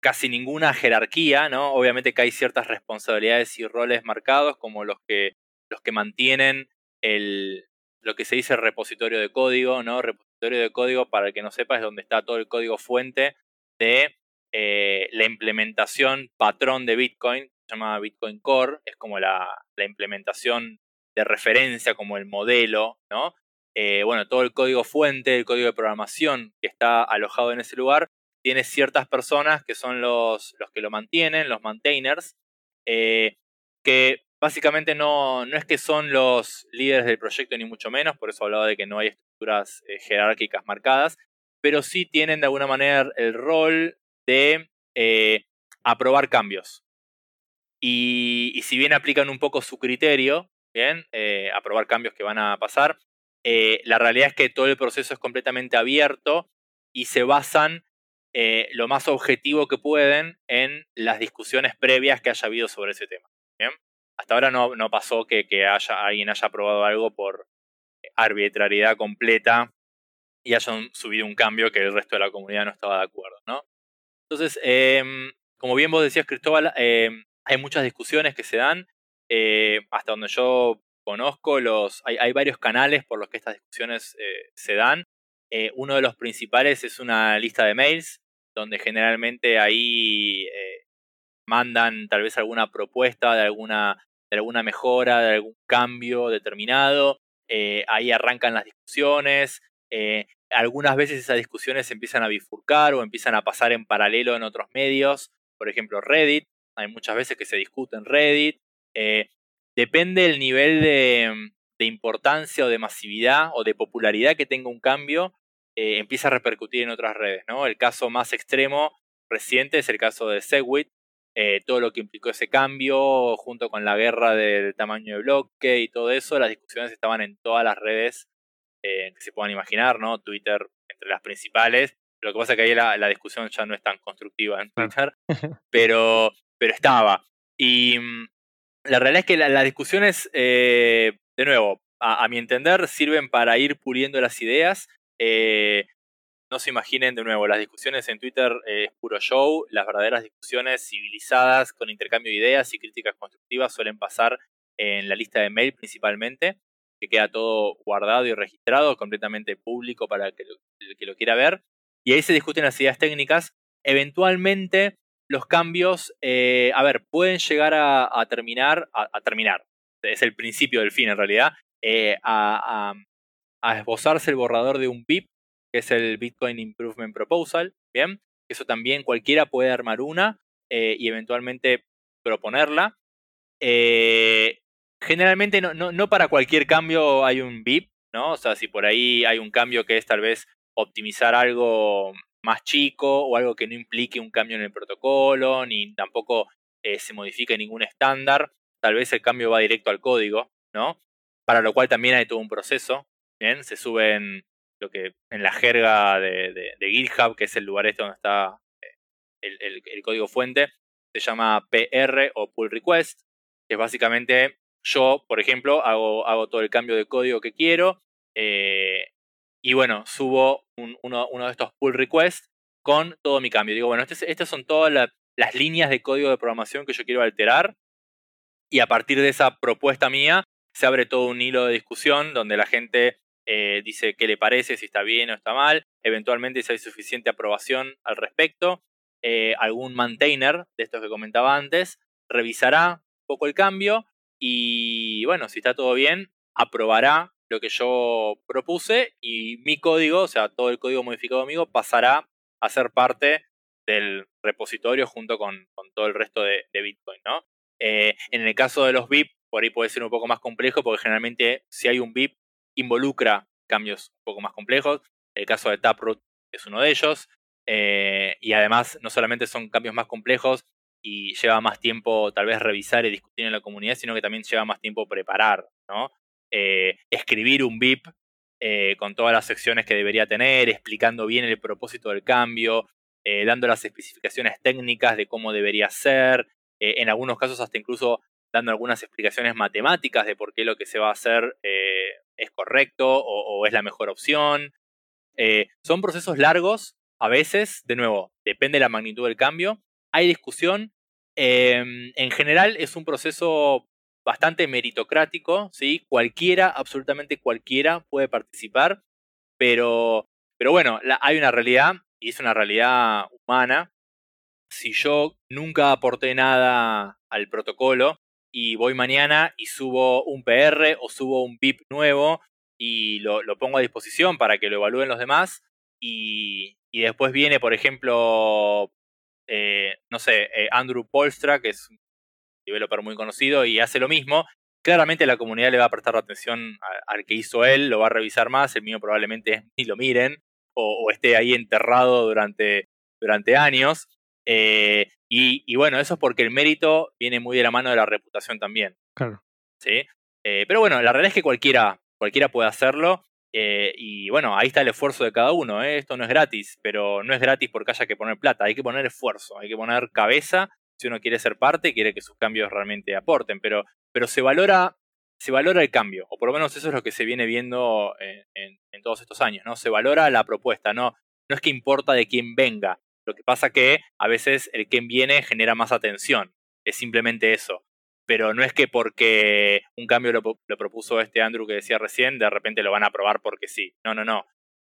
casi ninguna jerarquía, ¿no? Obviamente que hay ciertas responsabilidades y roles marcados, como los que, los que mantienen el, lo que se dice repositorio de código, ¿no? Repositorio de código, para el que no sepa, es donde está todo el código fuente de eh, la implementación patrón de Bitcoin, se llama Bitcoin Core, es como la, implementación de referencia, como el modelo, ¿no? Eh, bueno, todo el código fuente, el código de programación que está alojado en ese lugar, tiene ciertas personas que son los, los que lo mantienen, los maintainers, eh, que Básicamente no, no es que son los líderes del proyecto ni mucho menos, por eso hablaba de que no hay estructuras eh, jerárquicas marcadas, pero sí tienen de alguna manera el rol de eh, aprobar cambios. Y, si bien aplican un poco su criterio, bien, aprobar cambios que van a pasar, la realidad es que todo el proceso es completamente abierto y se basan lo más objetivo que pueden en las discusiones previas que haya habido sobre ese tema. hasta ahora no, no pasó que, haya, alguien haya aprobado algo por arbitrariedad completa y hayan subido un cambio que el resto de la comunidad no estaba de acuerdo, ¿no? Entonces, em, como bien vos decías, Cristóbal, em, hay muchas discusiones que se dan. Eh, hasta donde yo conozco, los, hay, varios canales por los que estas discusiones eh, se dan. Eh, uno de los principales es una lista de mails, donde generalmente ahí mandan tal vez alguna propuesta de alguna de alguna mejora, de algún cambio determinado. Eh, ahí arrancan las discusiones. Eh, algunas veces esas discusiones se empiezan a bifurcar o empiezan a pasar en paralelo en otros medios. Por ejemplo, Reddit. Hay muchas veces que se discute en Reddit. Eh, depende del nivel de, importancia o de masividad o de popularidad que tenga un cambio, empieza a repercutir en otras redes. ¿no? El caso más extremo reciente es el caso de Segwit, eh, todo lo que implicó ese cambio, junto con la guerra del tamaño de bloque y todo eso, las discusiones estaban en todas las redes eh, que se puedan imaginar, ¿no? Twitter entre las principales. Lo que pasa es que ahí la, discusión ya no es tan constructiva en Twitter, pero, pero estaba. Y mm, la realidad es que las discusiones, eh, de nuevo, a, mi entender, sirven para ir puliendo las ideas. No se imaginen de nuevo, las discusiones en Twitter eh, es puro show, las verdaderas discusiones civilizadas con intercambio de ideas y críticas constructivas suelen pasar en la lista de mail principalmente, que queda todo guardado y registrado, completamente público para el que lo, quiera ver. Y ahí se discuten las ideas técnicas. Eventualmente los cambios, eh, a ver, pueden llegar a, terminar, a, terminar, es el principio del fin en realidad, eh, esbozarse el borrador de un BIP que es el Bitcoin Improvement Proposal, ¿bien? Eso también cualquiera puede armar una eh, y eventualmente proponerla. Eh, generalmente no, no, para cualquier cambio hay un BIP, ¿no? O sea, si por ahí hay un cambio que es tal vez optimizar algo más chico o algo que no implique un cambio en el protocolo, ni tampoco eh, se modifique ningún estándar, tal vez el cambio va directo al código, ¿no? Para lo cual también hay todo un proceso, ¿bien? Se suben lo que en la jerga de, GitHub, que es el lugar este donde está eh, el, código fuente, se llama PR o pull request. que es básicamente yo, por ejemplo, hago, hago todo el cambio de código que quiero eh, y bueno, subo uno, de estos pull requests con todo mi cambio. Digo, bueno, estas son todas las líneas de código de programación que yo quiero alterar y a partir de esa propuesta mía se abre todo un hilo de discusión donde la gente eh, dice qué le parece, si está bien o está mal, eventualmente si hay suficiente aprobación al respecto. Eh, algún maintainer de estos que comentaba antes revisará un poco el cambio y bueno, si está todo bien, aprobará lo que yo propuse y mi código, o sea, todo el código modificado mío, pasará a ser parte del repositorio junto con, todo el resto de, Bitcoin, ¿no? Eh, en el caso de los VIP, por ahí puede ser un poco más complejo porque generalmente si hay un VIP involucra cambios un poco más complejos. El caso de Taproot es uno de ellos. Eh, y además no solamente son cambios más complejos y lleva más tiempo tal vez revisar y discutir en la comunidad, sino que también lleva más tiempo preparar, ¿no? Eh, escribir un VIP eh, con todas las secciones que debería tener, explicando bien el propósito del cambio, dando las especificaciones técnicas de cómo debería ser, en algunos casos hasta incluso dando algunas explicaciones matemáticas de por qué lo que se va a hacer es correcto o, es la mejor opción. son procesos largos a veces, de nuevo, depende de la magnitud del cambio. Hay discusión. Em, en general es un proceso bastante meritocrático, ¿sí? Cualquiera, absolutamente cualquiera puede participar, pero, pero bueno, hay una realidad, y es una realidad humana. Si yo nunca aporté nada al protocolo y voy mañana y subo un PR o subo un VIP nuevo y lo pongo a disposición para que lo evalúen los demás, y, después viene, por ejemplo, eh, no sé, eh, Andrew Polstra, que es un developer muy conocido y hace lo mismo. Claramente la comunidad le va a prestar atención al que hizo él, lo va a revisar más, el mío probablemente ni lo miren o, esté ahí enterrado durante, durante años. Eh, y, bueno, eso es porque el mérito viene muy de la mano de la reputación también. Claro. ¿sí? pero bueno, la realidad es que cualquiera, cualquiera puede hacerlo. Eh, y bueno, ahí está el esfuerzo de cada uno. ¿eh? Esto no es gratis, pero no es gratis porque haya que poner plata. Hay que poner esfuerzo, hay que poner cabeza si uno quiere ser parte y quiere que sus cambios realmente aporten. Pero, pero se valora se valora el cambio, o por lo menos eso es lo que se viene viendo en, todos estos años, ¿no? Se valora la propuesta, no, no es que importa de quién venga. Lo que pasa que a veces el quién viene genera más atención. Es simplemente eso pero no es que porque un cambio lo, propuso este Andrew que decía recién, de repente lo van a aprobar porque sí. No, no, no.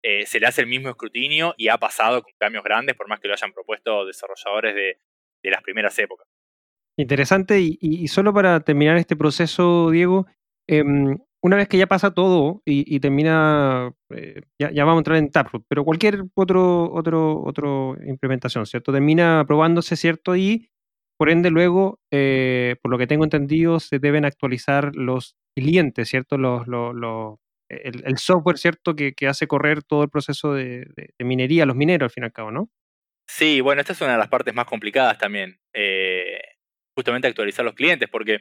Eh, se le hace el mismo escrutinio y ha pasado con cambios grandes, por más que lo hayan propuesto desarrolladores de, las primeras épocas. Interesante, y, solo para terminar este proceso, Diego, em, una vez que ya pasa todo y, termina, eh, ya, vamos a entrar en Taproot, pero cualquier otro, otro, otro implementación, ¿cierto? Termina aprobándose, ¿cierto? Y por ende, luego, eh, por lo que tengo entendido, se deben actualizar los clientes, ¿cierto? Los, el, software, ¿cierto? Que, hace correr todo el proceso de, minería, los mineros, al fin y al cabo, ¿no? Sí, bueno, esta es una de las partes más complicadas también. Eh, justamente actualizar los clientes, porque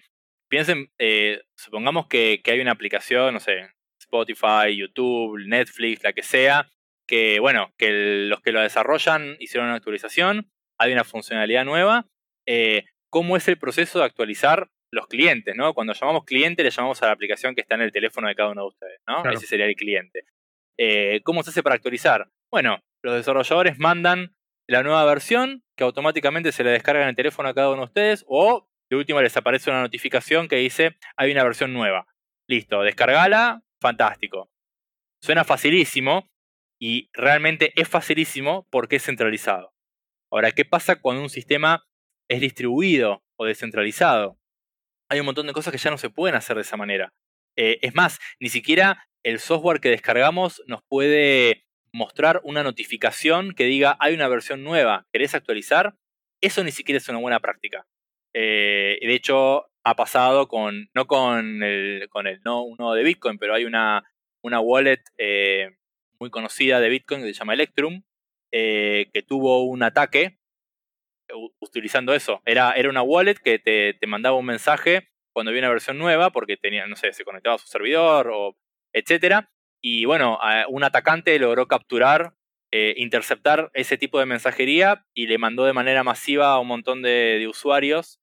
piensen, eh, supongamos que, que, hay una aplicación, no sé, Spotify, YouTube, Netflix, la que sea, que, bueno, que los que lo desarrollan hicieron una actualización, hay una funcionalidad nueva eh, cómo es el proceso de actualizar los clientes, ¿no? Cuando llamamos cliente, le llamamos a la aplicación que está en el teléfono de cada uno de ustedes, ¿no? Ese sería el cliente. Eh, ¿Cómo se hace para actualizar? Bueno, los desarrolladores mandan la nueva versión que automáticamente se le descarga en el teléfono a cada uno de ustedes o de última les aparece una notificación que dice hay una versión nueva. Listo, descargala, fantástico. Suena facilísimo y realmente es facilísimo porque es centralizado. Ahora, ¿qué pasa cuando un sistema es distribuido o descentralizado. Hay un montón de cosas que ya no se pueden hacer de esa manera. Eh, es más, ni siquiera el software que descargamos nos puede mostrar una notificación que diga hay una versión nueva, ¿querés actualizar? Eso ni siquiera es una buena práctica. Eh, de hecho, ha pasado con, no con el, con el no uno de Bitcoin, pero hay una, una wallet eh, muy conocida de Bitcoin que se llama Electrum, que tuvo un ataque utilizando eso. Era, era una wallet que te, mandaba un mensaje cuando había una versión nueva, porque tenía, no sé, se conectaba a su servidor o etcétera. Y bueno, un atacante logró capturar, eh, interceptar ese tipo de mensajería y le mandó de manera masiva a un montón de, usuarios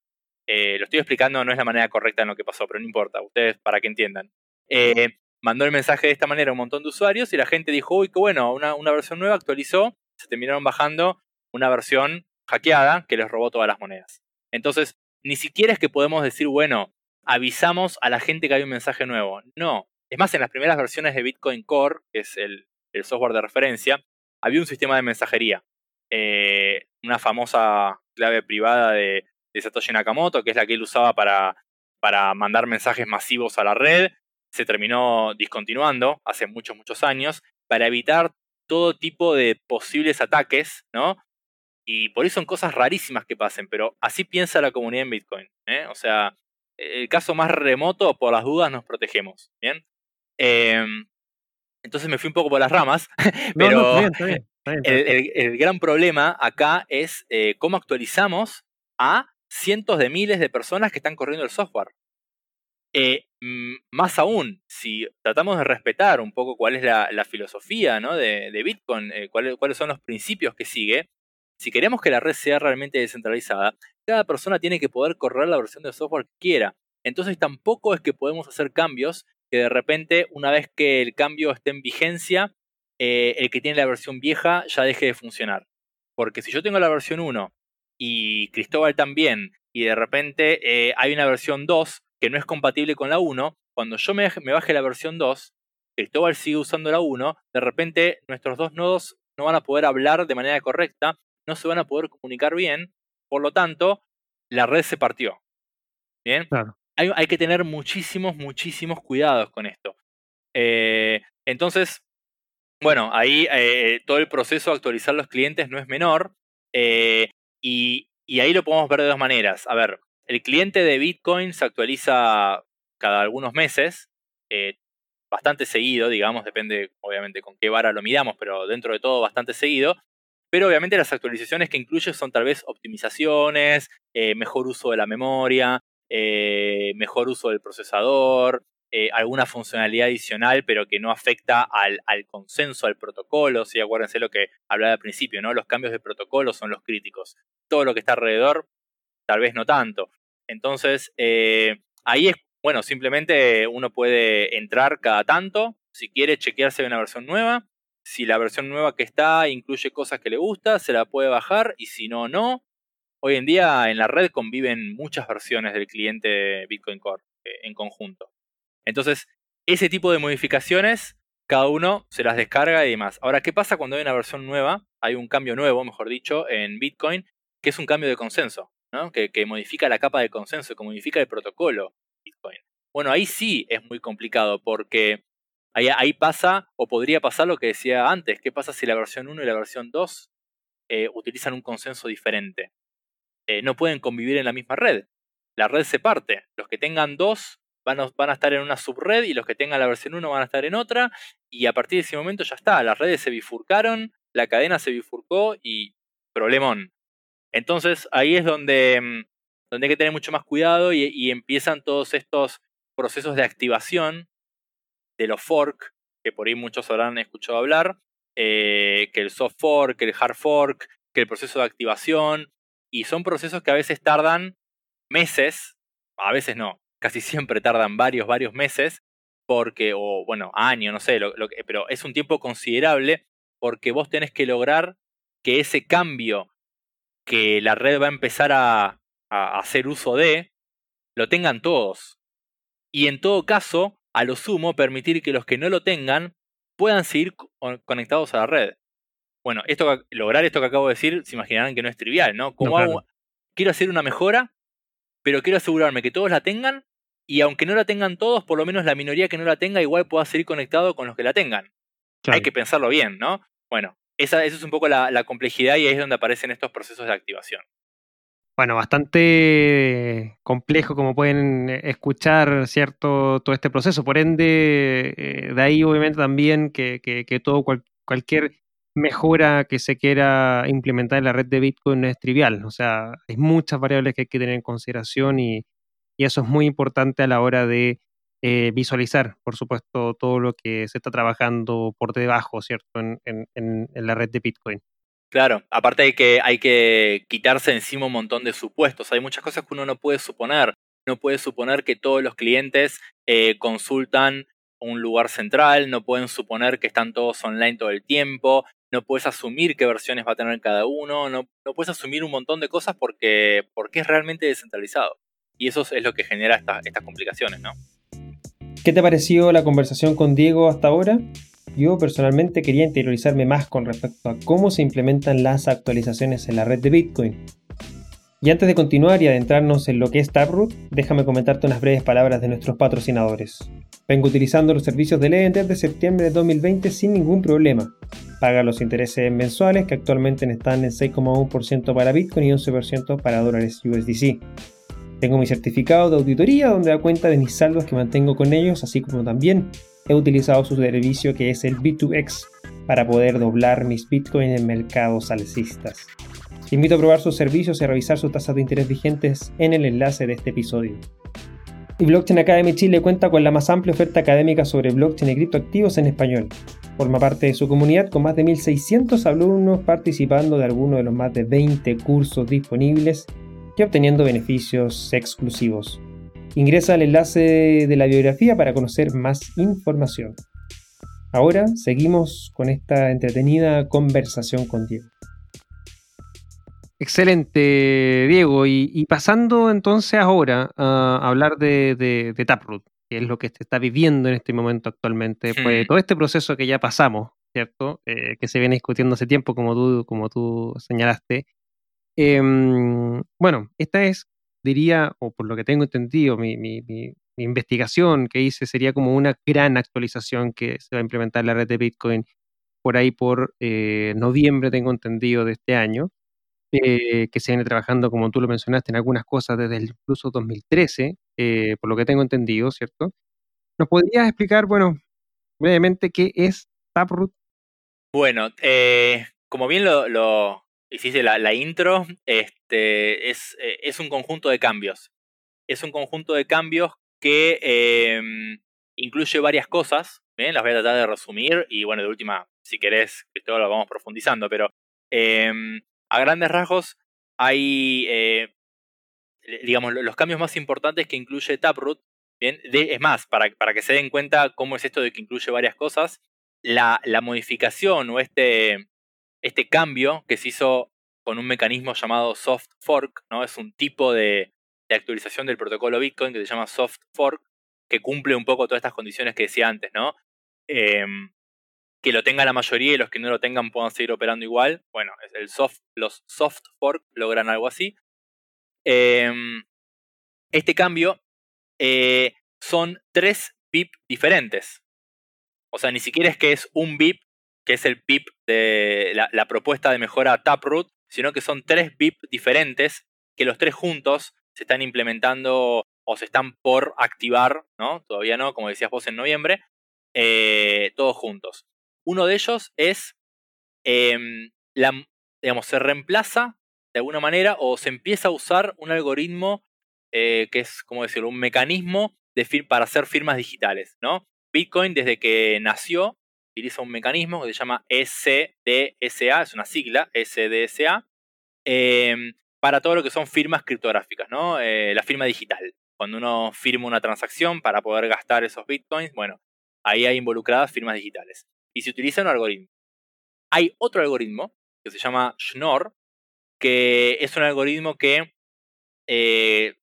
eh, lo estoy explicando, no es la manera correcta en lo que pasó, pero no importa, ustedes para que entiendan. Eh, mandó el mensaje de esta manera a un montón de usuarios y la gente dijo, uy, qué bueno, una, una versión nueva actualizó, se terminaron bajando una versión hackeada que les robó todas las monedas. Entonces, ni siquiera es que podemos decir, bueno, avisamos a la gente que hay un mensaje nuevo. No. Es más, en las primeras versiones de Bitcoin Core, que es el, software de referencia, había un sistema de mensajería. Eh, una famosa clave privada de, Satoshi Nakamoto, que es la que él usaba para, para mandar mensajes masivos a la red, se terminó discontinuando hace muchos, muchos años, para evitar todo tipo de posibles ataques, ¿no? Y por eso son cosas rarísimas que pasen, pero así piensa la comunidad en Bitcoin. ¿eh? O sea, el caso más remoto, por las dudas, nos protegemos. ¿Bien? Em, entonces me fui un poco por las ramas, pero el, gran problema acá es eh, cómo actualizamos a cientos de miles de personas que están corriendo el software. Eh, más aún, si tratamos de respetar un poco cuál es la, filosofía ¿no? de, Bitcoin, cuáles son los principios que sigue, si queremos que la red sea realmente descentralizada, cada persona tiene que poder correr la versión de software que quiera. Entonces tampoco es que podemos hacer cambios que de repente, una vez que el cambio esté en vigencia, eh, el que tiene la versión vieja ya deje de funcionar. Porque si yo tengo la versión 1 y Cristóbal también, y de repente eh, hay una versión 2 que no es compatible con la 1, cuando yo me, me baje la versión 2, Cristóbal sigue usando la 1, de repente nuestros dos nodos no van a poder hablar de manera correcta no se van a poder comunicar bien, por lo tanto, la red se partió. Bien, hay, que tener muchísimos, muchísimos cuidados con esto. Eh, entonces, bueno, ahí eh, todo el proceso de actualizar los clientes no es menor. Eh, y, ahí lo podemos ver de dos maneras. A ver, el cliente de Bitcoin se actualiza cada algunos meses, bastante seguido, digamos, depende obviamente con qué vara lo midamos, pero dentro de todo bastante seguido. Pero obviamente las actualizaciones que incluye son tal vez optimizaciones, eh, mejor uso de la memoria, eh, mejor uso del procesador, eh, alguna funcionalidad adicional, pero que no afecta al, consenso, al protocolo. ¿sí? Acuérdense lo que hablaba al principio, ¿no? Los cambios de protocolo son los críticos. Todo lo que está alrededor, tal vez no tanto. Entonces, ahí es, bueno, simplemente uno puede entrar cada tanto, si quiere chequearse una versión nueva, si la versión nueva que está incluye cosas que le gusta, se la puede bajar y si no, no. Hoy en día en la red conviven muchas versiones del cliente Bitcoin Core eh, en conjunto. Entonces, ese tipo de modificaciones, cada uno se las descarga y demás. Ahora, ¿qué pasa cuando hay una versión nueva? Hay un cambio nuevo, mejor dicho, en Bitcoin, que es un cambio de consenso, ¿no? que, que modifica la capa de consenso, que modifica el protocolo Bitcoin. Bueno, ahí sí es muy complicado porque Ahí, pasa, o podría pasar lo que decía antes, ¿qué pasa si la versión 1 y la versión 2 eh, utilizan un consenso diferente? Eh, no pueden convivir en la misma red. La red se parte. Los que tengan dos van a, estar en una subred y los que tengan la versión 1 van a estar en otra. Y a partir de ese momento ya está. Las redes se bifurcaron, la cadena se bifurcó y problemón. Entonces ahí es donde, mm, donde hay que tener mucho más cuidado y empiezan todos estos procesos de activación de los fork, que por ahí muchos habrán escuchado hablar, eh, que el soft fork, que el hard fork, que el proceso de activación, y son procesos que a veces tardan meses, a veces no, casi siempre tardan varios, varios meses, porque, o bueno, años, no sé, lo, pero es un tiempo considerable porque vos tenés que lograr que ese cambio que la red va a empezar a hacer uso de, lo tengan todos. Y en todo caso, a lo sumo permitir que los que no lo tengan puedan seguir conectados a la red. Bueno, esto, lograr esto que acabo de decir, se imaginarán que no es trivial, ¿no? Como quiero hacer una mejora, pero quiero asegurarme que todos la tengan y aunque no la tengan todos, por lo menos la minoría que no la tenga igual pueda seguir conectado con los que la tengan. Hay que pensarlo bien, ¿no? Bueno, esa, es un poco la complejidad y ahí es donde aparecen estos procesos de activación bueno, bastante complejo, como pueden escuchar, ¿cierto? Todo este proceso. Por ende, eh, de ahí obviamente también que, todo cualquier mejora que se quiera implementar en la red de Bitcoin es trivial. O sea, hay muchas variables que hay que tener en consideración y, eso es muy importante a la hora de eh, visualizar, por supuesto, todo lo que se está trabajando por debajo, ¿cierto? en la red de Bitcoin. Claro, aparte hay que, hay que quitarse encima un montón de supuestos. Hay muchas cosas que uno no puede suponer. No puede suponer que todos los clientes eh, consultan un lugar central, no pueden suponer que están todos online todo el tiempo, no puedes asumir qué versiones va a tener cada uno, no, no puedes asumir un montón de cosas porque, porque es realmente descentralizado. Y eso es lo que genera estas complicaciones, ¿no? ¿Qué te pareció la conversación con Diego hasta ahora? Yo personalmente quería interiorizarme más con respecto a cómo se implementan las actualizaciones en la red de Bitcoin. Y antes de continuar y adentrarnos en lo que es Taproot, déjame comentarte unas breves palabras de nuestros patrocinadores. Vengo utilizando los servicios de Lend desde septiembre de 2020 sin ningún problema. Paga los intereses mensuales que actualmente están en 6,1% para Bitcoin y 11% para dólares USDC. Tengo mi certificado de auditoría donde da cuenta de mis saldos que mantengo con ellos, así como también he utilizado su servicio que es el B2X para poder doblar mis Bitcoin en mercados alcistas. Te invito a probar sus servicios y revisar sus tasas de interés vigentes en el enlace de este episodio. Y Blockchain Academy Chile cuenta con la más amplia oferta académica sobre blockchain y criptoactivos en español. Forma parte de su comunidad con más de 1.600 alumnos participando de algunos de los más de 20 cursos disponibles y obteniendo beneficios exclusivos. Ingresa al enlace de la biografía para conocer más información. Ahora seguimos con esta entretenida conversación con Diego. Excelente, Diego. Y, pasando entonces ahora a hablar de, Taproot, que es lo que se está viviendo en este momento actualmente, pues todo este proceso que ya pasamos, ¿cierto? Eh, que se viene discutiendo hace tiempo, como tú, como tú señalaste. Em, bueno, esta es, diría, o por lo que tengo entendido, mi, investigación que hice sería como una gran actualización que se va a implementar en la red de Bitcoin por ahí por eh, noviembre, tengo entendido, de este año, eh, que se viene trabajando, como tú lo mencionaste, en algunas cosas desde incluso 2013, eh, por lo que tengo entendido, ¿cierto? ¿Nos podrías explicar, bueno, brevemente qué es Taproot? Bueno, como bien lo, hiciste la, la intro, este, es, eh, es, un conjunto de cambios. Es un conjunto de cambios que em, incluye varias cosas. Las voy a tratar de resumir y bueno, de última, si querés, esto lo vamos profundizando, pero em, a grandes rasgos hay, eh, digamos, los cambios más importantes que incluye Taproot. Bien, es más, para, para que se den cuenta cómo es esto de que incluye varias cosas, la, la modificación o este, este cambio que se hizo con un mecanismo llamado soft fork, ¿no? Es un tipo de, actualización del protocolo Bitcoin que se llama soft fork, que cumple un poco todas estas condiciones que decía antes, ¿no? Em, que lo tenga la mayoría y los que no lo tengan puedan seguir operando igual. Bueno, el soft, los soft fork logran algo así. Em, este cambio eh, son tres BIP diferentes. O sea, ni siquiera es que es un BIP que es el BIP de la, propuesta de mejora Taproot, sino que son tres BIP diferentes que los tres juntos se están implementando o se están por activar, ¿no? Todavía no, como decías vos en noviembre, eh, todos juntos. Uno de ellos es, em, digamos, se reemplaza de alguna manera o se empieza a usar un algoritmo eh, que es, como decirlo, un mecanismo para hacer firmas digitales, ¿no? Bitcoin desde que nació utiliza un mecanismo que se llama SDSA, es una sigla, SDSA, em, para todo lo que son firmas criptográficas, ¿no? Eh, la firma digital. Cuando uno firma una transacción para poder gastar esos bitcoins, bueno, ahí hay involucradas firmas digitales. Y se utiliza un algoritmo. Hay otro algoritmo que se llama Schnorr, que es un algoritmo que eh,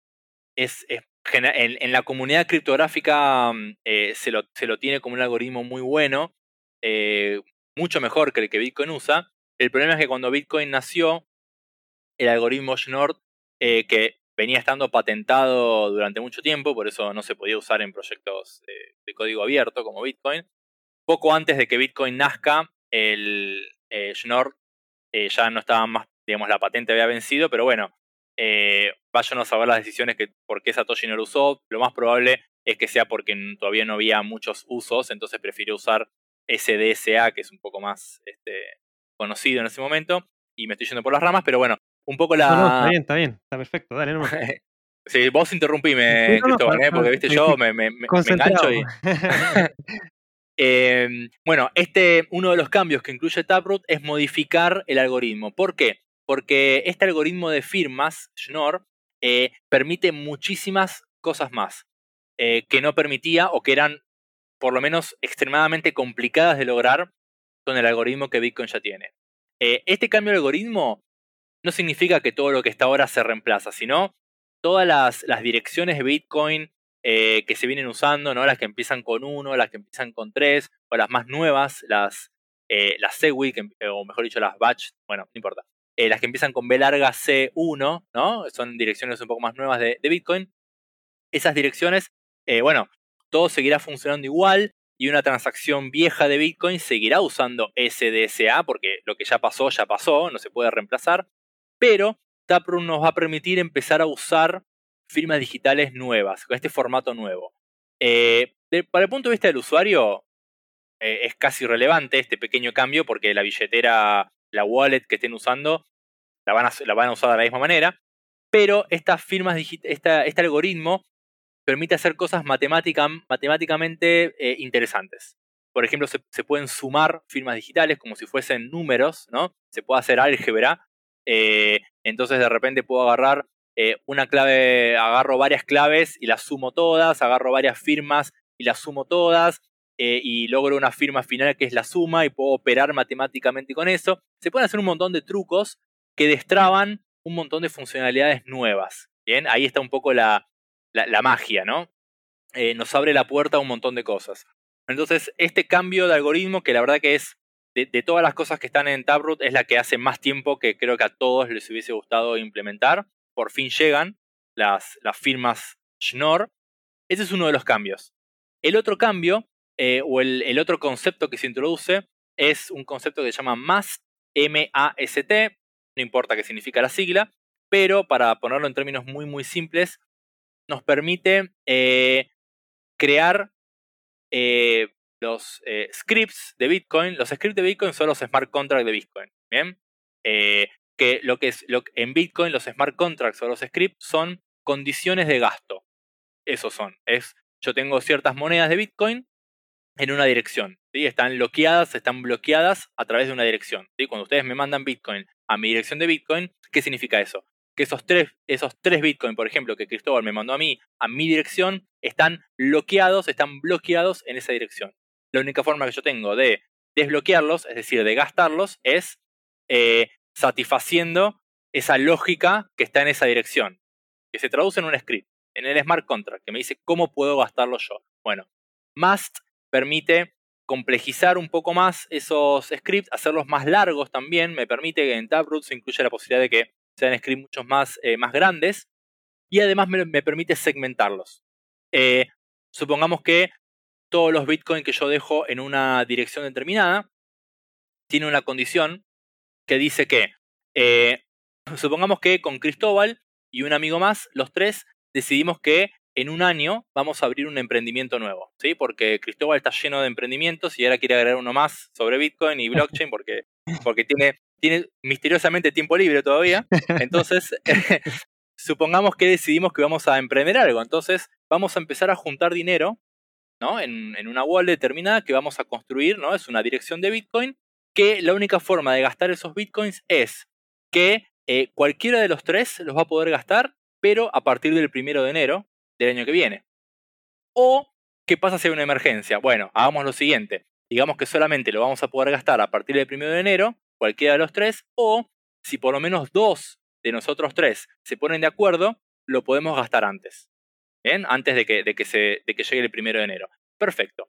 es, en, la comunidad criptográfica mm, eh, se, lo, se, lo, tiene como un algoritmo muy bueno eh, mucho mejor que el que Bitcoin usa. El problema es que cuando Bitcoin nació, el algoritmo Schnorr, eh, que venía estando patentado durante mucho tiempo, por eso no se podía usar en proyectos de código abierto como Bitcoin. Poco antes de que Bitcoin nazca, el eh, Schnorr eh, ya no estaba más, digamos, la patente había vencido, pero bueno, eh, a ver las decisiones que por qué Satoshi no lo usó. Lo más probable es que sea porque todavía no había muchos usos, entonces prefirió usar SDSA, que es un poco más este, conocido en ese momento, y me estoy yendo por las ramas, pero bueno, un poco la... No, está bien, está bien, está perfecto, dale, no Sí, vos interrumpime, Cristóbal, ¿eh? porque viste, yo me, me, engancho y. Em, bueno, este, uno de los cambios que incluye Taproot es modificar el algoritmo. ¿Por qué? Porque este algoritmo de firmas, Schnorr, eh, permite muchísimas cosas más eh, que no permitía o que eran por lo menos extremadamente complicadas de lograr con el algoritmo que Bitcoin ya tiene. Eh, este cambio de algoritmo no significa que todo lo que está ahora se reemplaza, sino todas las, direcciones de Bitcoin eh, que se vienen usando, ¿no? las que empiezan con 1, las que empiezan con 3, o las más nuevas, las, eh, las Segwit, o mejor dicho, las Batch, bueno, no importa. Eh, las que empiezan con B larga C1, ¿no? Son direcciones un poco más nuevas de Bitcoin. Esas direcciones, bueno, todo seguirá funcionando igual y una transacción vieja de Bitcoin seguirá usando SDSA porque lo que ya pasó, ya pasó, no se puede reemplazar. Pero Taproot nos va a permitir empezar a usar firmas digitales nuevas, con este formato nuevo. Eh, para el punto de vista del usuario, eh, es casi irrelevante este pequeño cambio porque la billetera, la wallet que estén usando, la van a, a usar de la misma manera. Pero estas firmas este algoritmo permite hacer cosas matemáticamente eh, interesantes. Por ejemplo, se, pueden sumar firmas digitales como si fuesen números, ¿no? Se puede hacer álgebra eh, entonces de repente puedo agarrar eh, una clave, agarro varias claves y las sumo todas, agarro varias firmas y las sumo todas, y logro una firma final que es la suma y puedo operar matemáticamente con eso. Se pueden hacer un montón de trucos que destraban un montón de funcionalidades nuevas. Bien, ahí está un poco la, la, magia, ¿no? nos abre la puerta a un montón de cosas. Entonces, este cambio de algoritmo, que la verdad que es de, todas las cosas que están en Taproot, es la que hace más tiempo que creo que a todos les hubiese gustado implementar. Por fin llegan las, las firmas Schnorr. Ese es uno de los cambios. El otro cambio, eh, o el, otro concepto que se introduce, es un concepto que se llama MAST, M-A-S-T, no importa qué significa la sigla, pero para ponerlo en términos muy muy simples, nos permite eh, crear eh, los eh, scripts de Bitcoin, los scripts de Bitcoin son los smart contracts de Bitcoin, que lo que es en Bitcoin los smart contracts o los scripts son condiciones de gasto. Esos son. Es, yo tengo ciertas monedas de Bitcoin en una dirección. ¿sí? Están bloqueadas, están bloqueadas a través de una dirección. ¿sí? Cuando ustedes me mandan Bitcoin a mi dirección de Bitcoin, ¿qué significa eso? Que esos tres, esos tres por ejemplo, que Cristóbal me mandó a mí, a mi dirección, están bloqueados, están bloqueados en esa dirección la única forma que yo tengo de desbloquearlos, es decir, de gastarlos, es eh, satisfaciendo esa lógica que está en esa dirección, que se traduce en un script, en el smart contract, que me dice cómo puedo gastarlo yo. Bueno, must permite complejizar un poco más esos scripts, hacerlos más largos también, me permite que en Taproot se incluya la posibilidad de que sean scripts mucho más, eh, más grandes y además me, permite segmentarlos. Eh, supongamos que todos los bitcoins que yo dejo en una dirección determinada, tiene una condición que dice que, eh, supongamos que con Cristóbal y un amigo más, los tres decidimos que en un año vamos a abrir un emprendimiento nuevo, ¿sí? Porque Cristóbal está lleno de emprendimientos y ahora quiere agregar uno más sobre Bitcoin y blockchain porque, porque tiene, tiene misteriosamente tiempo libre todavía. Entonces, supongamos que decidimos que vamos a emprender algo. Entonces, vamos a empezar a juntar dinero ¿no? En, una wallet determinada que vamos a construir, ¿no? Es una dirección de Bitcoin que la única forma de gastar esos Bitcoins es que eh, cualquiera de los tres los va a poder gastar, pero a partir del primero de enero del año que viene. O, ¿qué pasa si hay una emergencia? Bueno, hagamos lo siguiente. Digamos que solamente lo vamos a poder gastar a partir del primero de enero, cualquiera de los tres, o si por lo menos dos de nosotros tres se ponen de acuerdo, lo podemos gastar antes antes de que, de que, se, de que llegue el primero de enero. Perfecto.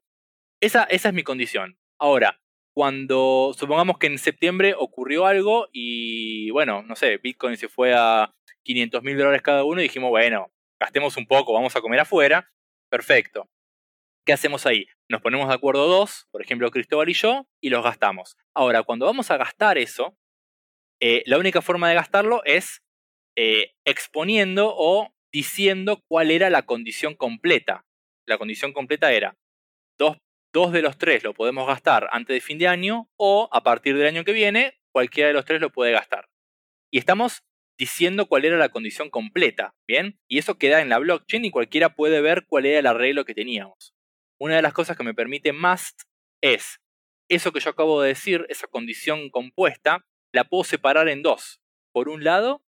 Esa, esa es mi condición. Ahora, cuando supongamos que en septiembre ocurrió algo y, bueno, no sé, Bitcoin se fue a 500 mil dólares cada uno y dijimos, bueno, gastemos un poco, vamos a comer afuera. Perfecto. ¿Qué hacemos ahí? Nos ponemos de acuerdo dos, por ejemplo, Cristóbal y yo, y los gastamos. Ahora, cuando vamos a gastar eso, eh, la única forma de gastarlo es eh, exponiendo o diciendo cuál era la condición completa. La condición completa era dos, dos, de los tres lo podemos gastar antes de fin de año o a partir del año que viene cualquiera de los tres lo puede gastar. Y estamos diciendo cuál era la condición completa, ¿bien? Y eso queda en la blockchain y cualquiera puede ver cuál era el arreglo que teníamos. Una de las cosas que me permite Mast es eso que yo acabo de decir, esa condición compuesta, la puedo separar en dos. Por un lado,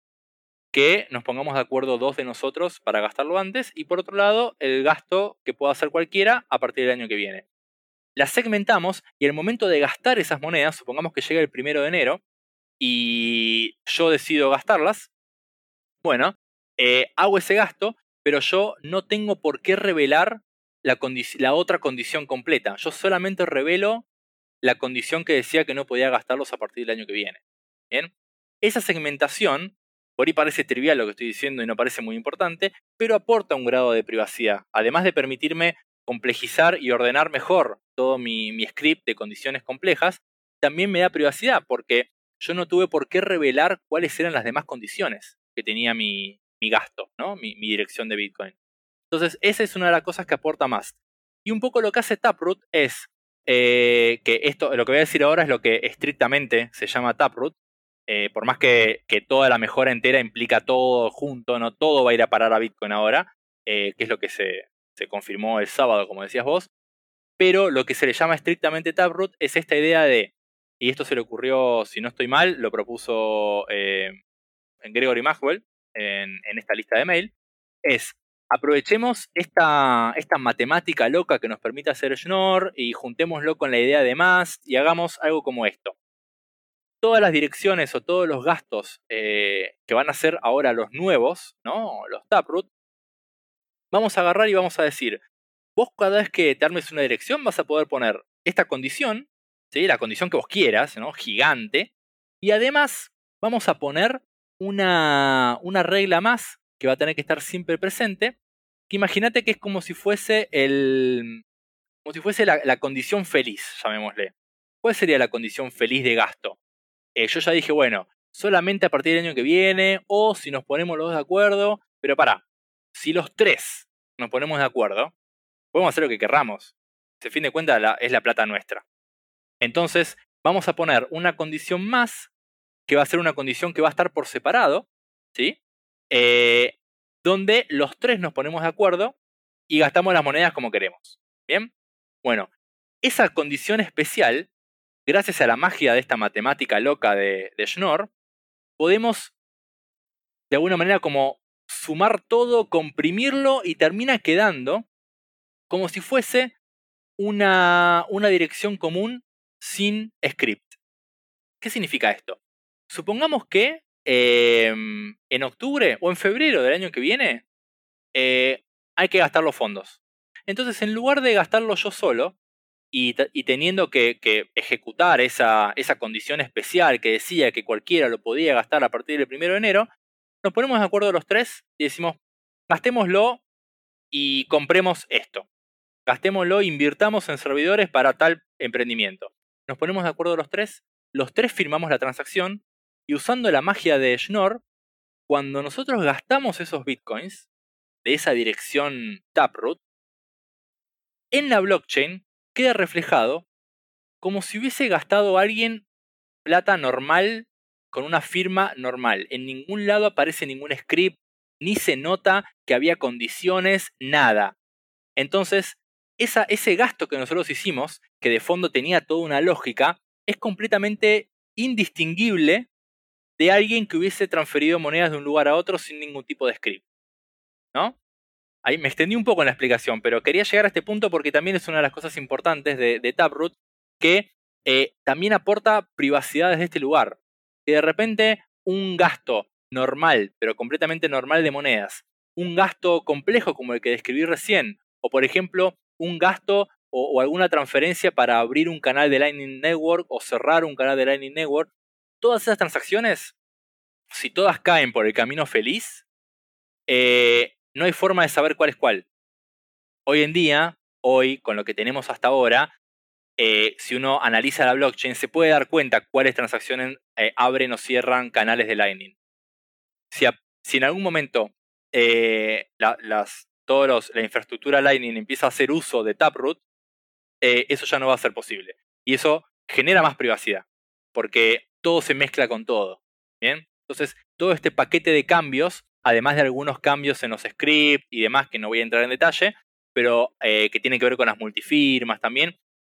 que nos pongamos de acuerdo dos de nosotros para gastarlo antes, y por otro lado, el gasto que pueda hacer cualquiera a partir del año que viene. La segmentamos y al momento de gastar esas monedas, supongamos que llega el primero de enero y yo decido gastarlas, bueno, eh, hago ese gasto, pero yo no tengo por qué revelar la, otra condición completa. Yo solamente revelo la condición que decía que no podía gastarlos a partir del año que viene. Bien, esa segmentación, por ahí parece trivial lo que estoy diciendo y no parece muy importante, pero aporta un grado de privacidad, además de permitirme complejizar y ordenar mejor todo mi, script de condiciones complejas, también me da privacidad porque yo no tuve por qué revelar cuáles eran las demás condiciones que tenía mi, gasto, ¿no? Mi, mi, dirección de Bitcoin. Entonces, esa es una de las cosas que aporta más. Y un poco lo que hace Taproot es eh, que esto, lo que voy a decir ahora es lo que estrictamente se llama Taproot. Eh, por más que, toda la mejora entera implica todo junto, no todo va a ir a parar a Bitcoin ahora, eh, que es lo que se, confirmó el sábado, como decías vos. Pero lo que se le llama estrictamente Taproot es esta idea de, y esto se le ocurrió, si no estoy mal, lo propuso en Gregory Maxwell en, en esta lista de mail, es aprovechemos esta, esta, matemática loca que nos permite hacer Schnorr y juntémoslo con la idea de más y hagamos algo como esto. Todas las direcciones o todos los gastos eh, que van a ser ahora los nuevos, ¿no? los Taproot, vamos a agarrar y vamos a decir, vos cada vez que te armes una dirección vas a poder poner esta condición, ¿sí? la condición que vos quieras, ¿no? gigante, y además vamos a poner una, una regla más que va a tener que estar siempre presente, que imagínate que es como si fuese el. como si fuese la, condición feliz, llamémosle. ¿Cuál sería la condición feliz de gasto? Eh, yo ya dije, bueno, solamente a partir del año que viene, o si nos ponemos los dos de acuerdo, pero para, si los tres nos ponemos de acuerdo, podemos hacer lo que querramos. Se fin de cuentas es la plata nuestra. Entonces, vamos a poner una condición más, que va a ser una condición que va a estar por separado, ¿sí? Eh, donde los tres nos ponemos de acuerdo y gastamos las monedas como queremos. ¿Bien? Bueno, esa condición especial, gracias a la magia de esta matemática loca de, Schnorr, podemos de alguna manera como sumar todo, comprimirlo y termina quedando como si fuese una, una dirección común sin script. ¿Qué significa esto? Supongamos que Em, en octubre o en febrero del año que viene, eh, hay que gastar los fondos. Entonces, en lugar de gastarlo yo solo y, teniendo que, ejecutar esa, condición especial que decía que cualquiera lo podía gastar a partir del primero de enero, nos ponemos de acuerdo los tres y decimos, gastémoslo y compremos esto. Gastémoslo, invirtamos en servidores para tal emprendimiento. Nos ponemos de acuerdo los tres, los tres firmamos la transacción y usando la magia de Schnorr, cuando nosotros gastamos esos bitcoins de esa dirección Taproot, en la blockchain queda reflejado como si hubiese gastado alguien plata normal con una firma normal. En ningún lado aparece ningún script, ni se nota que había condiciones, nada. Entonces, ese gasto que nosotros hicimos, que de fondo tenía toda una lógica, es completamente indistinguible de alguien que hubiese transferido monedas de un lugar a otro sin ningún tipo de script. ¿No? Ahí me extendí un poco en la explicación, pero quería llegar a este punto porque también es una de las cosas importantes de, Taproot, que eh, también aporta privacidad desde este lugar. Que de repente un gasto normal, pero completamente normal de monedas, un gasto complejo como el que describí recién, o por ejemplo, un gasto o, o, alguna transferencia para abrir un canal de Lightning Network o cerrar un canal de Lightning Network, todas esas transacciones, si todas caen por el camino feliz, eh, no hay forma de saber cuál es cuál. Hoy en día, hoy, con lo que tenemos hasta ahora, eh, si uno analiza la blockchain, se puede dar cuenta cuáles transacciones eh, abren o cierran canales de Lightning. Si, en algún momento la, las, la infraestructura Lightning empieza a hacer uso de Taproot, eso ya no va a ser posible. Y eso genera más privacidad. Porque todo se mezcla con todo. ¿Bien? Entonces, todo este paquete de cambios, además de algunos cambios en los scripts y demás que no voy a entrar en detalle, pero eh, que tienen que ver con las multifirmas también,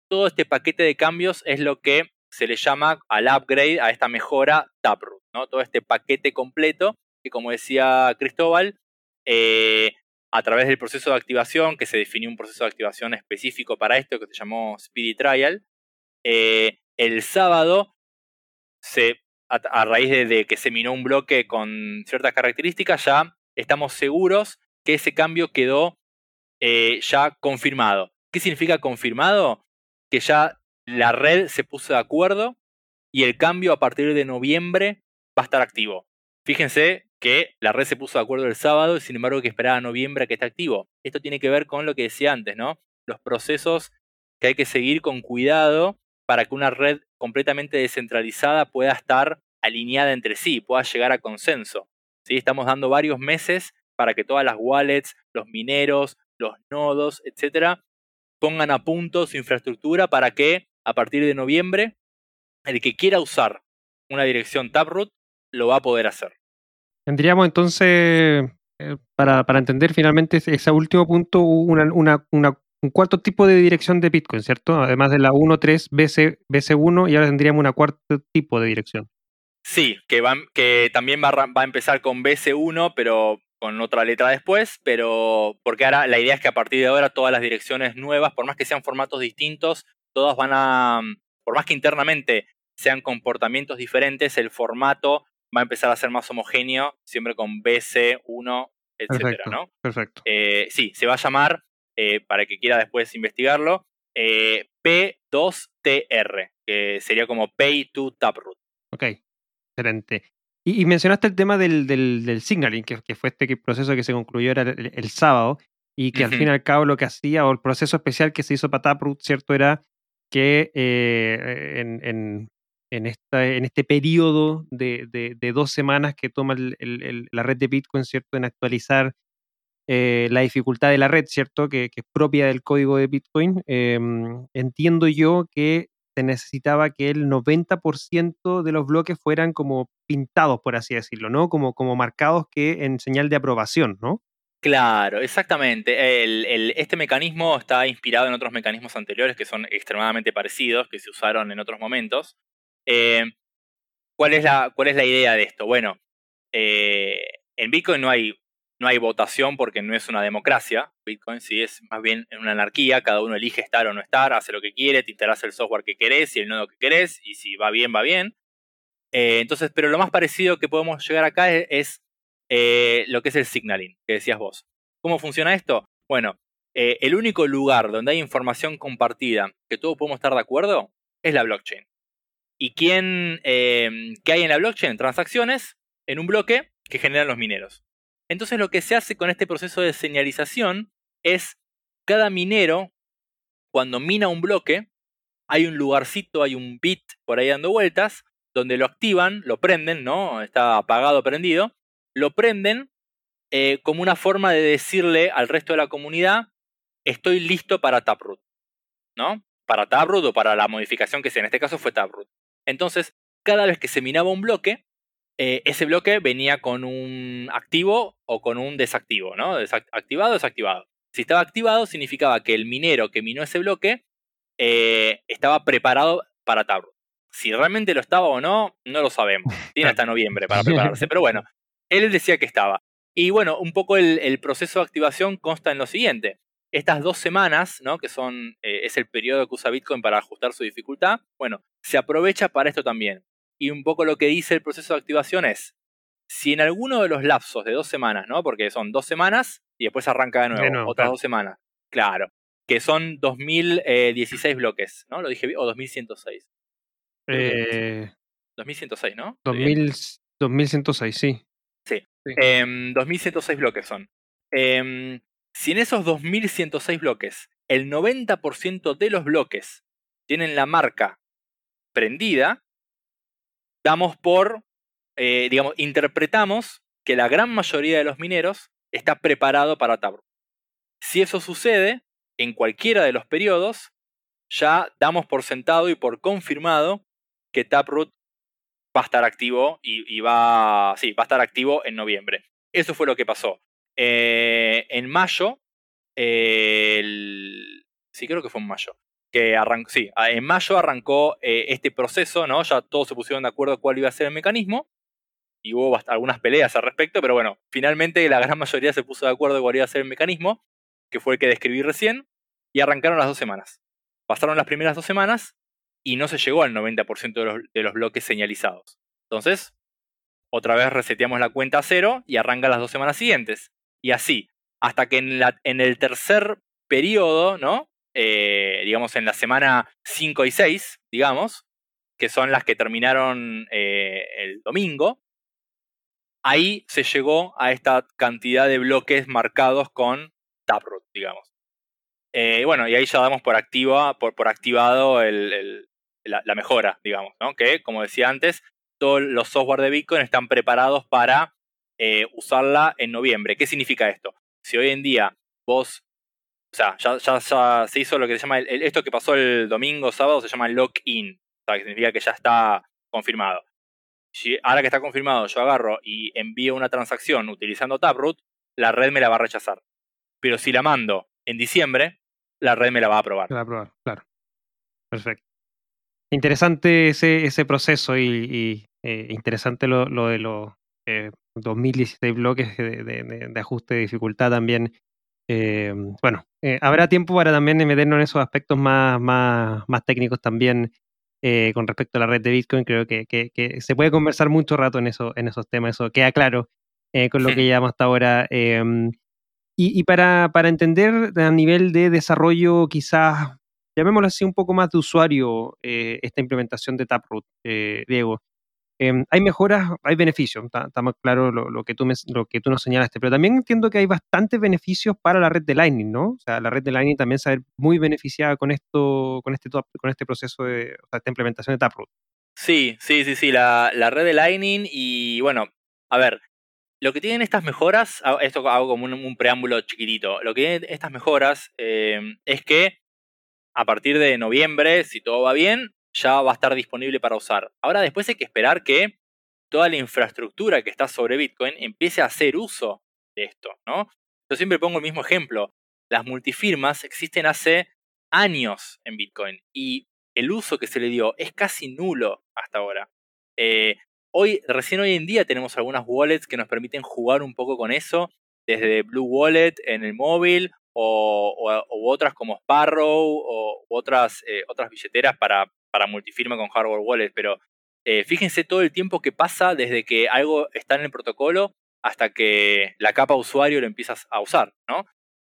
todo este paquete de cambios es lo que se le llama al upgrade, a esta mejora Taproot, ¿no? Todo este paquete completo que como decía Cristóbal, eh, a través del proceso de activación, que se definió un proceso de activación específico para esto, que se llamó Speedy Trial, eh, el sábado, se, a, raíz de, que se minó un bloque con ciertas características, ya estamos seguros que ese cambio quedó eh, ya confirmado. ¿Qué significa confirmado? Que ya la red se puso de acuerdo y el cambio a partir de noviembre va a estar activo. Fíjense que la red se puso de acuerdo el sábado y sin embargo que esperaba noviembre a que esté activo. Esto tiene que ver con lo que decía antes, ¿no? Los procesos que hay que seguir con cuidado para que una red completamente descentralizada pueda estar alineada entre sí, pueda llegar a consenso. ¿sí? Estamos dando varios meses para que todas las wallets, los mineros, los nodos, etcétera, pongan a punto su infraestructura para que a partir de noviembre el que quiera usar una dirección Taproot lo va a poder hacer. Tendríamos entonces, eh, para, entender finalmente ese último punto, un cuarto tipo de dirección de Bitcoin, ¿cierto? Además de la 1.3 BC, BC1 y ahora tendríamos un cuarto tipo de dirección. Sí, que, que también va, va, a empezar con BC1, pero con otra letra después, pero porque ahora la idea es que a partir de ahora todas las direcciones nuevas, por más que sean formatos distintos, todas van a, por más que internamente sean comportamientos diferentes, el formato va a empezar a ser más homogéneo, siempre con BC1, etcétera, ¿no? Perfecto. Eh, sí, se va a llamar, eh, para que quiera después investigarlo, eh, P2TR, que sería como Pay to Taproot. Ok, excelente. Y, mencionaste el tema del, del, signaling, que, fue este proceso que se concluyó el, sábado, y que al fin y al cabo lo que hacía, o el proceso especial que se hizo para Taproot, ¿cierto? Era que en, en, esta, en este periodo de, de, dos semanas que toma la red de Bitcoin, ¿cierto? En actualizar eh, la dificultad de la red, ¿cierto? Que, es propia del código de Bitcoin. Em, entiendo yo que se necesitaba que el 90% de los bloques fueran como pintados, por así decirlo, ¿no? Como, como marcados que en señal de aprobación, ¿no? Claro, exactamente. Este mecanismo está inspirado en otros mecanismos anteriores que son extremadamente parecidos, que se usaron en otros momentos. Eh, ¿cuál, es la, ¿Cuál es la idea de esto? Bueno, eh, en Bitcoin no hay, no hay votación porque no es una democracia. Bitcoin sí es más bien una anarquía, cada uno elige estar o no estar, hace lo que quiere, te instalas el software que querés y el nodo que querés, y si va bien, va bien. Eh, entonces, pero lo más parecido que podemos llegar acá es, lo que es el signaling, que decías vos. ¿Cómo funciona esto? Bueno, el único lugar donde hay información compartida que todos podemos estar de acuerdo es la blockchain. ¿Y quién, qué hay en la blockchain? Transacciones en un bloque que generan los mineros. Entonces lo que se hace con este proceso de señalización es cada minero, cuando mina un bloque, hay un lugarcito, hay un bit por ahí dando vueltas, donde lo activan, lo prenden, ¿no? Está apagado, prendido, lo prenden eh, como una forma de decirle al resto de la comunidad, estoy listo para Taproot, ¿no? Para Taproot o para la modificación que sea, en este caso fue Taproot. Entonces, cada vez que se minaba un bloque, eh, ese bloque venía con un activo o con un desactivo, ¿no? activado o desactivado. Si estaba activado, significaba que el minero que minó ese bloque eh, estaba preparado para Taproot. Si realmente lo estaba o no, no lo sabemos. Tiene hasta noviembre para prepararse. Pero bueno, él decía que estaba. Y bueno, un poco el proceso de activación consta en lo siguiente estas dos semanas, ¿no? que son, eh, es el periodo que usa Bitcoin para ajustar su dificultad, bueno, se aprovecha para esto también. Y un poco lo que dice el proceso de activación es, si en alguno de los lapsos de dos semanas, ¿no? porque son dos semanas y después arranca de nuevo, otras dos semanas, claro, que son 2016 eh, bloques, ¿no? Lo dije bien, o 2106. Eh... 2106, ¿no? 2106, sí. Sí. 2106 em, bloques son. Eh, si en esos 2106 bloques el 90% de los bloques tienen la marca prendida, damos por, eh, digamos, interpretamos que la gran mayoría de los mineros está preparado para Taproot. Si eso sucede, en cualquiera de los periodos, ya damos por sentado y por confirmado que Taproot va a estar activo y, va, sí, va a estar activo en noviembre. Eso fue lo que pasó. Eh, en mayo, sí creo que fue en mayo, que arrancó, sí, en mayo arrancó eh, este proceso, ¿no? Ya todos se pusieron de acuerdo cuál iba a ser el mecanismo y hubo algunas peleas al respecto, pero bueno, finalmente la gran mayoría se puso de acuerdo cuál iba a ser el mecanismo, que fue el que describí recién, y arrancaron las dos semanas. Pasaron las primeras dos semanas y no se llegó al 90% de los, de los bloques señalizados. Entonces, otra vez reseteamos la cuenta a cero y arranca las dos semanas siguientes. Y así, hasta que en, la, en el tercer periodo, ¿no? Eh, digamos en la semana 5 y 6, digamos, que son las que terminaron eh, el domingo, ahí se llegó a esta cantidad de bloques marcados con Taproot, digamos. Eh, bueno, y ahí ya damos por, activa, por, por activado la, mejora, digamos, ¿no? Que, como decía antes, todos los software de Bitcoin están preparados para usarla en noviembre. ¿Qué significa esto? Si hoy en día vos o sea, ya, ya, se hizo lo que se llama, esto que pasó el domingo, sábado, se llama lock-in, o sea, que significa que ya está confirmado. Si, ahora que está confirmado, yo agarro y envío una transacción utilizando Taproot, la red me la va a rechazar. Pero si la mando en diciembre, la red me la va a aprobar. La va a aprobar, claro. Perfecto. Interesante ese, ese proceso y, eh, interesante lo, de los 2016 eh, bloques de, de, ajuste de dificultad también eh, bueno, eh, habrá tiempo para también meternos en esos aspectos más, más, más técnicos también eh, con respecto a la red de Bitcoin. Creo que, que, se puede conversar mucho rato en, eso, en esos temas, eso queda claro con lo que llevamos hasta ahora. Em, y, y para, para, entender a nivel de desarrollo, quizás, llamémoslo así, un poco más de usuario, esta implementación de Taproot, Diego. Em, hay mejoras, hay beneficios, está, más claro lo, que tú me, lo que tú nos señalaste, pero también entiendo que hay bastantes beneficios para la red de Lightning, ¿no? O sea, la red de Lightning también se va a ver muy beneficiada con esto, con este, con este proceso de, esta implementación de Taproot. Sí, sí, sí, sí, la, red de Lightning y bueno, a ver, lo que tienen estas mejoras, esto hago como un, preámbulo chiquitito, lo que tienen estas mejoras em, es que a partir de noviembre, si todo va bien, ya va a estar disponible para usar. Ahora después hay que esperar que toda la infraestructura que está sobre Bitcoin empiece a hacer uso de esto, ¿no? Yo siempre pongo el mismo ejemplo. Las multifirmas existen hace años en Bitcoin y el uso que se le dio es casi nulo hasta ahora. Eh, hoy, recién hoy en día tenemos algunas wallets que nos permiten jugar un poco con eso, desde Blue Wallet en el móvil o, otras como Sparrow o otras, eh, otras billeteras para, para multifirma con hardware wallet, pero eh, fíjense todo el tiempo que pasa desde que algo está en el protocolo hasta que la capa usuario lo empiezas a usar, ¿no?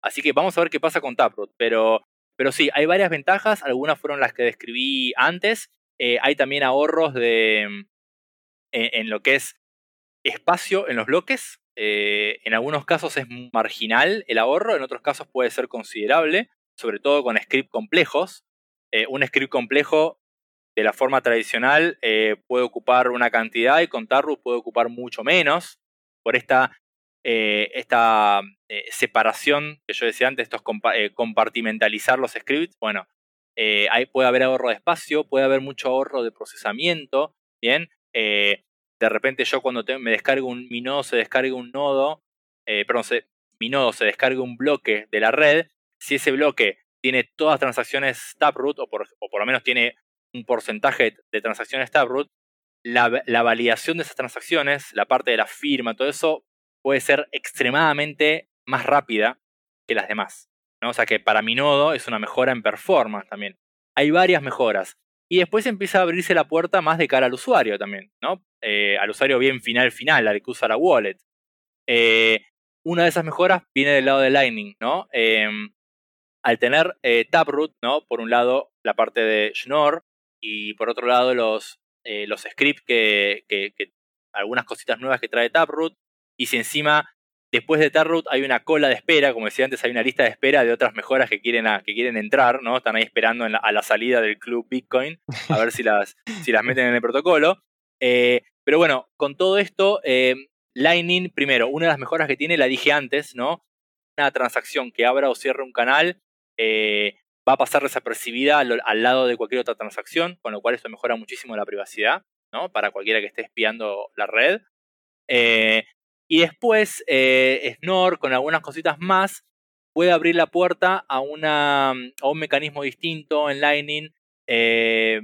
Así que vamos a ver qué pasa con Taproot, pero, pero sí, hay varias ventajas, algunas fueron las que describí antes, eh, hay también ahorros de, en, lo que es espacio en los bloques, eh, en algunos casos es marginal el ahorro, en otros casos puede ser considerable, sobre todo con scripts complejos. un script complejo de la forma tradicional eh, puede ocupar una cantidad y con Taproot puede ocupar mucho menos por esta, eh, esta eh, separación que yo decía antes, esto es compartimentalizar los scripts. Bueno, ahí puede haber ahorro de espacio, puede haber mucho ahorro de procesamiento, ¿bien? de repente yo cuando me descargo un, mi nodo se descarga un nodo, perdón, mi nodo se descarga un bloque de la red, si ese bloque tiene todas transacciones Taproot o por, o por lo menos tiene un porcentaje de transacciones Taproot, la, la validación de esas transacciones, la parte de la firma, todo eso puede ser extremadamente más rápida que las demás. ¿no? O sea que para mi nodo es una mejora en performance también. Hay varias mejoras. Y después empieza a abrirse la puerta más de cara al usuario también, ¿no? Eh, al usuario bien final final, al que usa la wallet. Eh, una de esas mejoras viene del lado de Lightning, ¿no? Em, al tener eh, Taproot, ¿no? Por un lado, la parte de Schnorr, y por otro lado los, eh, los scripts que, que, algunas cositas nuevas que trae Taproot y si encima después de Taproot hay una cola de espera, como decía antes, hay una lista de espera de otras mejoras que quieren, que quieren entrar, ¿no? Están ahí esperando a la salida del club Bitcoin a ver si las, si las meten en el protocolo. Eh, pero bueno, con todo esto, eh, Lightning, primero, una de las mejoras que tiene, la dije antes, ¿no? Una transacción que abra o cierre un canal va a pasar desapercibida al, lado de cualquier otra transacción, con lo cual esto mejora muchísimo la privacidad, ¿no? Para cualquiera que esté espiando la red. Eh, y después, eh, Snor, con algunas cositas más, puede abrir la puerta a, un mecanismo distinto en Lightning. Eh,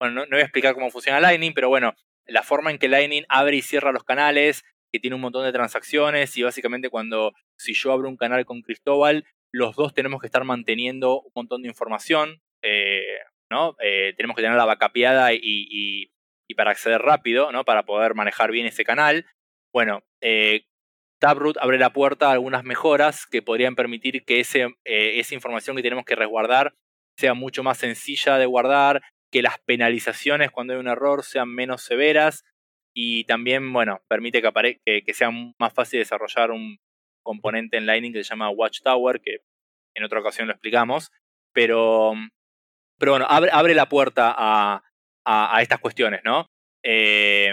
bueno, no, voy a explicar cómo funciona Lightning, pero bueno, la forma en que Lightning abre y cierra los canales, que tiene un montón de transacciones y básicamente cuando si yo abro un canal con Cristóbal, los dos tenemos que estar manteniendo un montón de información, eh, ¿no? Eh, tenemos que tenerla backupeada y, y, y, para acceder rápido, ¿no? Para poder manejar bien ese canal. Bueno, eh, Taproot abre la puerta a algunas mejoras que podrían permitir que eh, esa información que tenemos que resguardar sea mucho más sencilla de guardar, que las penalizaciones cuando hay un error sean menos severas y también, bueno, permite que, que, sea más fácil desarrollar un componente en Lightning que se llama Watchtower, que en otra ocasión lo explicamos, pero, pero bueno, abre, abre la puerta a, a, estas cuestiones, ¿no? Eh,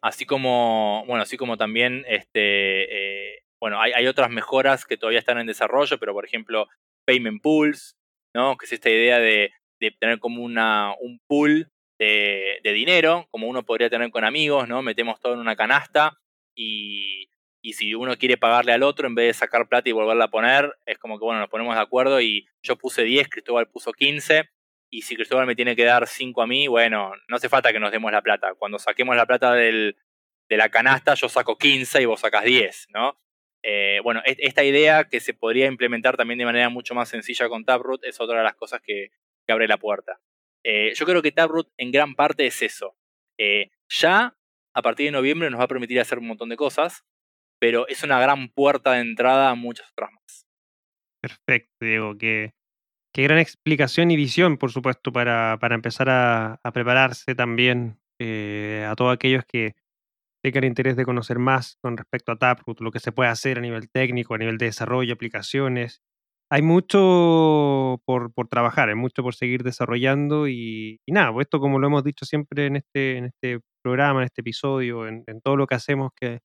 Así como, bueno, así como también, este, eh, bueno, hay, hay, otras mejoras que todavía están en desarrollo, pero por ejemplo, payment pools, ¿no? Que es esta idea de, de tener como una, un pool de, de, dinero, como uno podría tener con amigos, ¿no? Metemos todo en una canasta y, y si uno quiere pagarle al otro, en vez de sacar plata y volverla a poner, es como que, bueno, nos ponemos de acuerdo y yo puse 10, Cristóbal puso 15 y si Cristóbal me tiene que dar 5 a mí, bueno, no hace falta que nos demos la plata. Cuando saquemos la plata del, de la canasta, yo saco 15 y vos sacas 10, ¿no? Eh, bueno, esta idea que se podría implementar también de manera mucho más sencilla con Taproot es otra de las cosas que, abre la puerta. Eh, yo creo que Taproot en gran parte es eso. Eh, ya a partir de noviembre nos va a permitir hacer un montón de cosas, pero es una gran puerta de entrada a muchas otras más. Perfecto, Diego, que Qué gran explicación y visión, por supuesto, para, para empezar a, prepararse también eh, a todos aquellos que tengan interés de conocer más con respecto a Taproot, lo que se puede hacer a nivel técnico, a nivel de desarrollo, aplicaciones. Hay mucho por, por trabajar, hay mucho por seguir desarrollando y, nada, pues esto como lo hemos dicho siempre en este, en este programa, en este episodio, en, todo lo que hacemos, que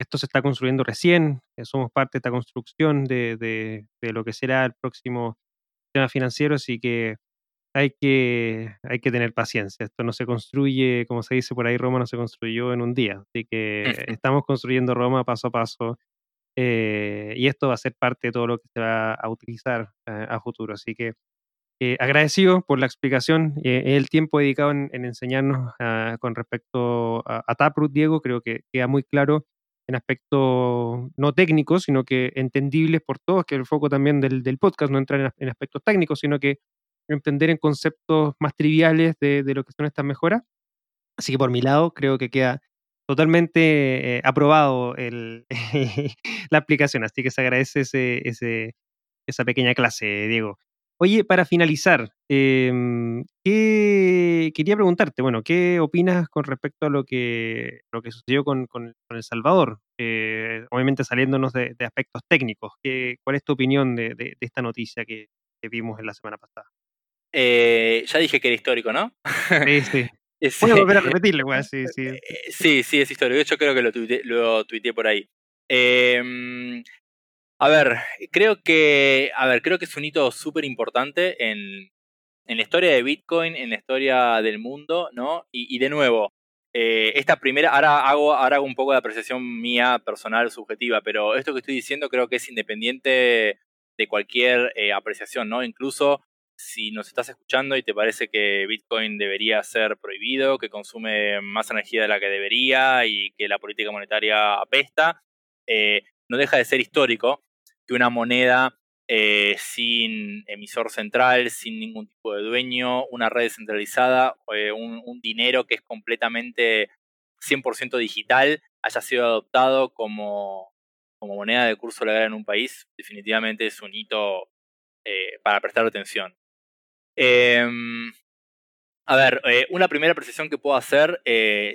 esto se está construyendo recién, somos parte de esta construcción de, de, de lo que será el próximo tema financiero, así que hay que, hay que tener paciencia. Esto no se construye, como se dice por ahí, Roma no se construyó en un día. Así que estamos construyendo Roma paso a paso. Eh, y esto va a ser parte de todo lo que se va a utilizar eh, a futuro. Así que eh, agradecido por la explicación y el tiempo dedicado en, enseñarnos ah, con respecto a, a, Taproot, Diego. Creo que queda muy claro en aspectos no técnicos, sino que entendibles por todos, que el foco también del, podcast no entrar en, aspectos técnicos, sino que entender en conceptos más triviales de, lo que son estas mejoras. Así que por mi lado creo que queda totalmente eh, aprobado el, la aplicación, así que se agradece ese, ese, esa pequeña clase, Diego. Oye, para finalizar, em, quería preguntarte, bueno, ¿qué opinas con respecto a lo que, lo que sucedió con, El Salvador? Eh, obviamente saliéndonos de, aspectos técnicos, ¿qué, ¿cuál es tu opinión de, esta noticia que, vimos en la semana pasada? Eh, ya dije que era histórico, ¿no? Sí, sí. Puedo volver a repetirlo, igual, sí, sí. Eh, sí, sí, es histórico. Yo creo que lo tuiteé, lo tuiteé por ahí. Eh, a ver, creo que, a ver, creo que es un hito súper importante en, en, la historia de Bitcoin, en la historia del mundo, ¿no? Y, de nuevo, eh, esta primera, ahora hago, ahora hago un poco de apreciación mía personal, subjetiva, pero esto que estoy diciendo creo que es independiente de cualquier eh, apreciación, ¿no? Incluso si nos estás escuchando y te parece que Bitcoin debería ser prohibido, que consume más energía de la que debería y que la política monetaria apesta, eh, no deja de ser histórico que una moneda eh, sin emisor central, sin ningún tipo de dueño, una red descentralizada, eh, un, dinero que es completamente 100% digital, haya sido adoptado como, como, moneda de curso legal en un país, definitivamente es un hito eh, para prestar atención. Em, a ver, una primera apreciación que puedo hacer,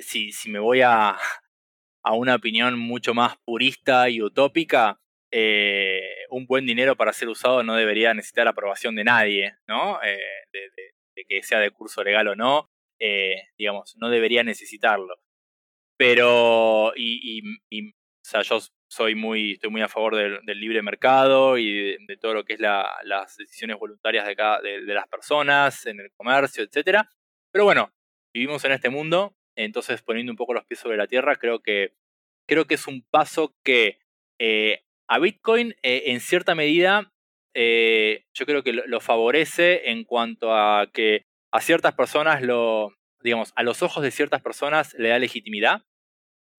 si, si me voy a, a una opinión mucho más purista y utópica, eh, un buen dinero para ser usado no debería necesitar aprobación de nadie, ¿no? Eh, de, que sea de curso legal o no, eh, digamos, no debería necesitarlo. Pero, y, o sea, yo soy muy, estoy muy a favor del, libre mercado y de, todo lo que es las decisiones voluntarias de, las personas en el comercio, etcétera. Pero bueno, vivimos en este mundo, entonces poniendo un poco los pies sobre la tierra, creo que, creo que es un paso que a Bitcoin en cierta medida yo creo que lo, favorece en cuanto a que a ciertas personas lo, digamos, a los ojos de ciertas personas le da legitimidad.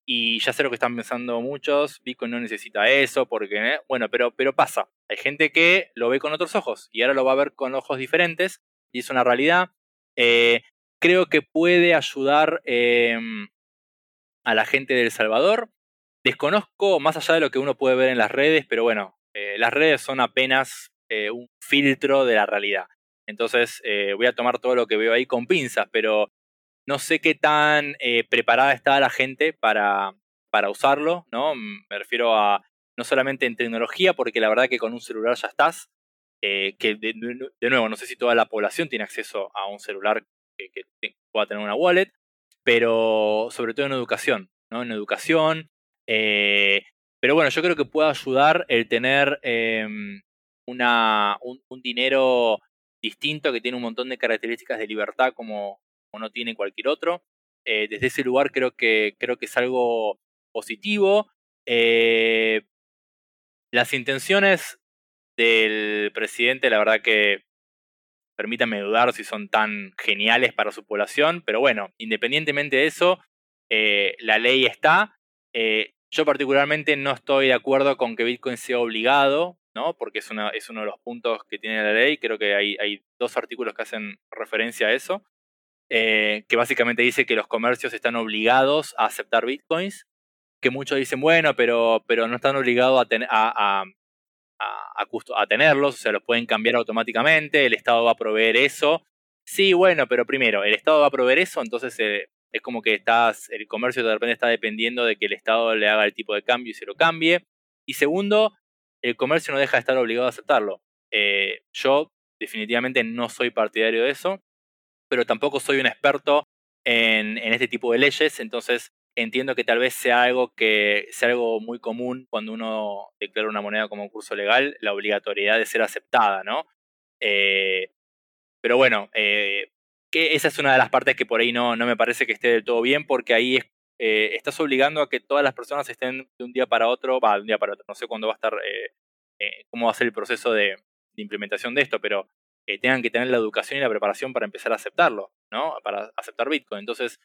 Y ya sé lo que están pensando muchos, Bitcoin no necesita eso, porque, bueno, pero, pero pasa. Hay gente que lo ve con otros ojos y ahora lo va a ver con ojos diferentes y es una realidad. Eh, creo que puede ayudar em, a la gente de El Salvador. Desconozco más allá de lo que uno puede ver en las redes, pero bueno, eh, las redes son apenas eh, un filtro de la realidad. Entonces voy a tomar todo lo que veo ahí con pinzas, pero no sé qué tan preparada está la gente para, para usarlo, ¿no? Me refiero a no solamente en tecnología, porque la verdad que con un celular ya estás, que de, nuevo, no sé si toda la población tiene acceso a un celular que, pueda tener una wallet, pero sobre todo en educación, ¿no? En educación. Eh, pero bueno, yo creo que puede ayudar el tener em, una, un, dinero distinto que tiene un montón de características de libertad como, no tiene cualquier otro. Eh, desde ese lugar creo que, creo que es algo positivo. Eh, las intenciones del presidente, la verdad que permítanme dudar si son tan geniales para su población, pero bueno, independientemente de eso, la ley está. Yo particularmente no estoy de acuerdo con que Bitcoin sea obligado, ¿no? Porque es, uno de los puntos que tiene la ley. Creo que hay, dos artículos que hacen referencia a eso. Eh, que básicamente dice que los comercios están obligados a aceptar bitcoins, que muchos dicen, bueno, pero, no están obligados a, tenerlos, o sea, los pueden cambiar automáticamente, el Estado va a proveer eso. Sí, bueno, pero primero, el Estado va a proveer eso, entonces eh, es como que estás, el comercio de repente está dependiendo de que el Estado le haga el tipo de cambio y se lo cambie. Y segundo, el comercio no deja de estar obligado a aceptarlo. Eh, yo definitivamente no soy partidario de eso, pero tampoco soy un experto en, este tipo de leyes, entonces entiendo que tal vez sea algo que sea algo muy común cuando uno declara una moneda como un curso legal, la obligatoriedad de ser aceptada, ¿no? Eh, pero bueno, eh, esa es una de las partes que por ahí no, no me parece que esté del todo bien, porque ahí eh, estás obligando a que todas las personas estén de un día para otro, va, de un día para otro, no sé cuándo va a estar, cómo va a ser el proceso de, implementación de esto, pero tengan que tener la educación y la preparación para empezar a aceptarlo, ¿no? Para aceptar Bitcoin. Entonces,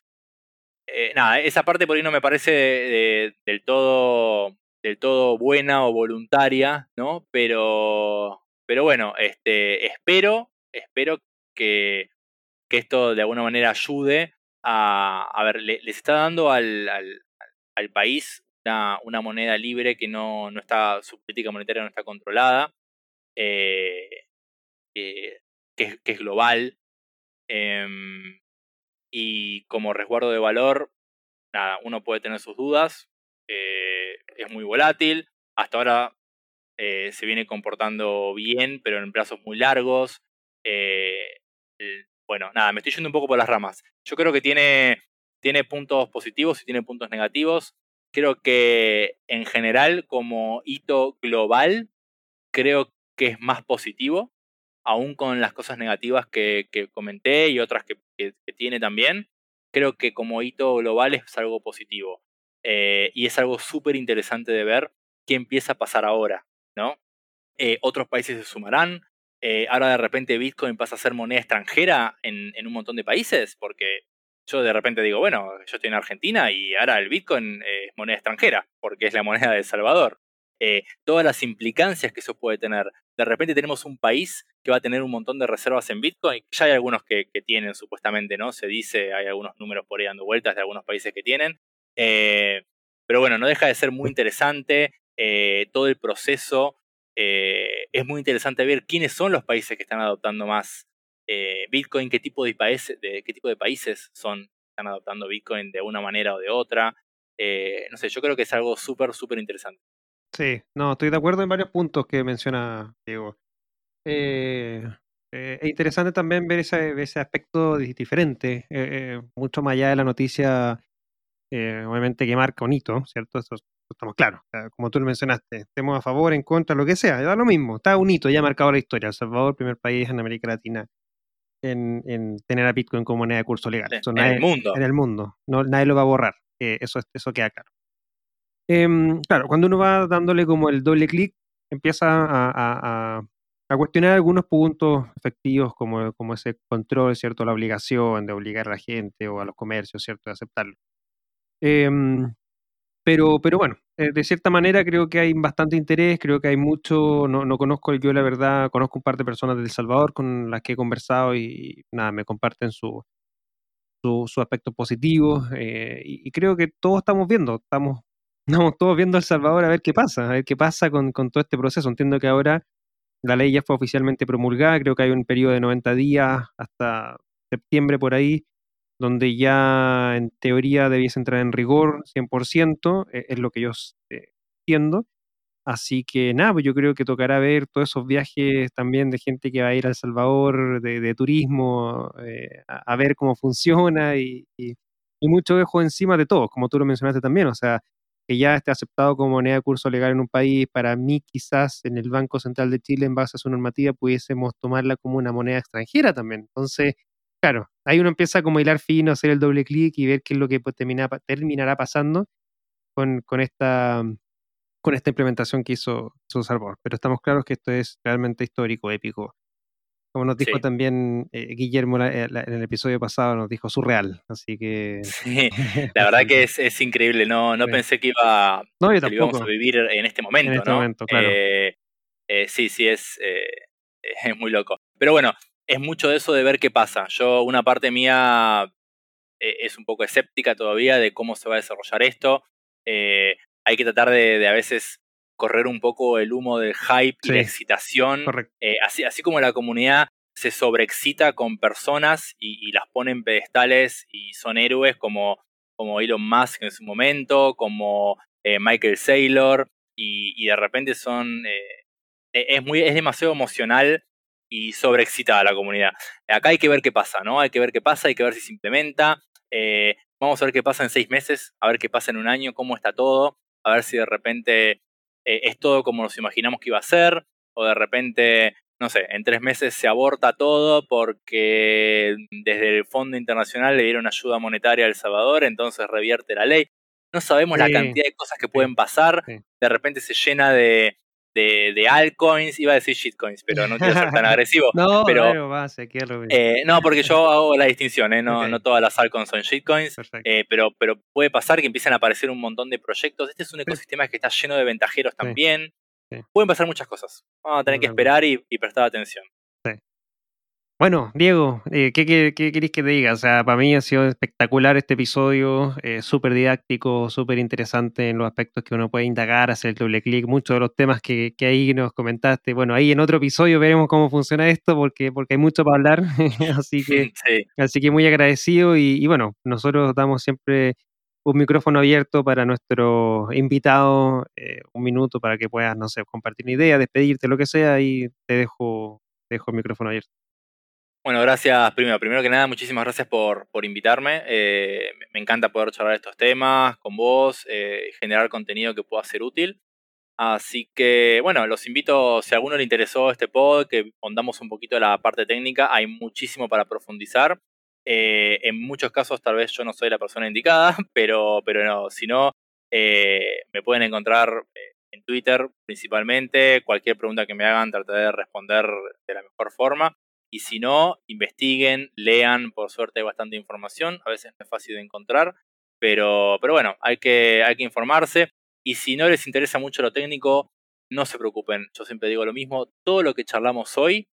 eh, nada, esa parte por ahí no me parece del todo del todo buena o voluntaria, ¿no? Pero, pero bueno, este, espero, espero que, que esto de alguna manera ayude a, a ver, les está dando al, al, país una, moneda libre que no, no, está, su política monetaria no está controlada, eh, eh, que, es, que, es, global. Em, y como resguardo de valor, nada, uno puede tener sus dudas, eh, es muy volátil, hasta ahora se viene comportando bien, pero en plazos muy largos. Eh, bueno, nada, me estoy yendo un poco por las ramas. Yo creo que tiene, tiene puntos positivos y tiene puntos negativos. Creo que en general, como hito global, creo que es más positivo, aún con las cosas negativas que, comenté y otras que, que, tiene también, creo que como hito global es algo positivo. Eh, y es algo súper interesante de ver qué empieza a pasar ahora, ¿no? Eh, otros países se sumarán. Eh, ahora de repente Bitcoin pasa a ser moneda extranjera en, un montón de países, porque yo de repente digo, bueno, yo estoy en Argentina y ahora el Bitcoin es moneda extranjera, porque es la moneda de El Salvador. todas las implicancias que eso puede tener. De repente tenemos un país que va a tener un montón de reservas en Bitcoin. Ya hay algunos que, tienen, supuestamente, ¿no? Se dice, hay algunos números por ahí dando vueltas de algunos países que tienen. Eh, pero bueno, no deja de ser muy interesante eh, todo el proceso. Eh, es muy interesante ver quiénes son los países que están adoptando más Bitcoin, qué tipo de, países, qué tipo de países son, están adoptando Bitcoin de una manera o de otra. no sé, yo creo que es algo súper, súper interesante. Sí, no, estoy de acuerdo en varios puntos que menciona Diego. Eh, eh, es interesante también ver ese, ese aspecto diferente, eh, mucho más allá de la noticia, obviamente que marca un hito, ¿cierto? Eso, estamos claros. como tú lo mencionaste, estemos a favor, en contra, lo que sea, da lo mismo. Está un hito ya marcado la historia. El Salvador, primer país en América Latina en, en tener a Bitcoin como moneda de curso legal. en el mundo. En el mundo. No, nadie lo va a borrar. eso, eso queda claro. Em, claro, cuando uno va dándole como el doble clic, empieza a, cuestionar algunos puntos efectivos como, como ese control, ¿cierto? La obligación de obligar a la gente o a los comercios, ¿cierto? De aceptarlo. Em, pero, pero bueno, eh, de cierta manera creo que hay bastante interés, creo que hay mucho, no, no conozco yo la verdad, conozco un par de personas de El Salvador con las que he conversado y nada, me comparten su, su, su aspecto positivo eh, y, creo que todos estamos viendo, estamos, estamos todos viendo El Salvador a ver qué pasa, a ver qué pasa con, con todo este proceso. Entiendo que ahora la ley ya fue oficialmente promulgada, creo que hay un periodo de 90 días hasta septiembre por ahí, donde ya en teoría debiese entrar en rigor 100%, eh, es lo que yo eh, entiendo. Así que nada, pues yo creo que tocará ver todos esos viajes también de gente que va a ir a El Salvador, de, turismo, eh, a, ver cómo funciona y, y, mucho dejo encima de todo, como tú lo mencionaste también, o sea, que ya esté aceptado como moneda de curso legal en un país, para mí quizás en el Banco Central de Chile, en base a su normativa, pudiésemos tomarla como una moneda extranjera también. Entonces, Claro, ahí uno empieza como a hilar fino, hacer el doble clic y ver qué es lo que pues, terminará pasando con, con, esta, con esta implementación que hizo, su Salvador. Pero estamos claros que esto es realmente histórico, épico. Como nos dijo también eh, Guillermo eh, en el episodio pasado, nos dijo surreal. Así que. Sí, la verdad que es, es increíble. No, no pensé que iba no, íbamos a vivir en este momento. En este momento, claro. Eh, sí, sí, es, es muy loco. Pero bueno, es mucho de eso de ver qué pasa. Yo, una parte mía eh, es un poco escéptica todavía de cómo se va a desarrollar esto. Eh, hay que tratar de, a veces correr un poco el humo del hype y la excitación. Eh, así, así como la comunidad se sobreexcita con personas y, las pone en pedestales y son héroes como, como Elon Musk en su momento, como Michael Saylor, y, y, de repente son... E, es, muy, es demasiado emocional y sobreexcita a la comunidad. Acá hay que ver qué pasa, ¿no? Hay que ver qué pasa, hay que ver si se implementa. Eh, vamos a ver qué pasa en seis meses, a ver qué pasa en un año, cómo está todo, a ver si de repente eh, es todo como nos imaginamos que iba a ser, o de repente, no sé, en tres meses se aborta todo porque desde el Fondo Internacional le dieron ayuda monetaria a El Salvador, entonces revierte la ley. No sabemos la cantidad de cosas que pueden pasar. De repente se llena de, de, de altcoins, iba a decir shitcoins, pero no quiero ser tan agresivo. no, pero, va, eh, no, porque yo hago la distinción, ¿eh? no, no todas las altcoins son shitcoins, eh, pero, pero puede pasar que empiecen a aparecer un montón de proyectos. Este es un ecosistema que está lleno de ventajeros también. Pueden pasar muchas cosas. Vamos a tener que esperar y prestar atención. Bueno, Diego, eh, ¿qué, qué, queréis que te diga? O sea, para mí ha sido espectacular este episodio, eh, súper didáctico, súper interesante en los aspectos que uno puede indagar, hacer el doble clic, muchos de los temas que, que, ahí nos comentaste. Bueno, ahí en otro episodio veremos cómo funciona esto porque, porque hay mucho para hablar, así, que, así que muy agradecido y, bueno, nosotros damos siempre un micrófono abierto para nuestro invitado, eh, un minuto para que puedas, no sé, compartir una idea, despedirte, lo que sea, y te dejo, te dejo el micrófono abierto. Bueno, gracias primero. Primero que nada, muchísimas gracias por, por invitarme. Eh, me encanta poder charlar estos temas con vos, eh, generar contenido que pueda ser útil. Así que, bueno, los invito, si a alguno le interesó este pod, que pondamos un poquito la parte técnica, hay muchísimo para profundizar. Eh, en muchos casos tal vez yo no soy la persona indicada, pero, pero no, si no, me pueden encontrar en Twitter principalmente. Cualquier pregunta que me hagan trataré de responder de la mejor forma. Y si no, investiguen, lean, por suerte hay bastante información, a veces no es fácil de encontrar, pero, pero bueno, hay que, hay que informarse. Y si no les interesa mucho lo técnico, no se preocupen, yo siempre digo lo mismo, todo lo que charlamos hoy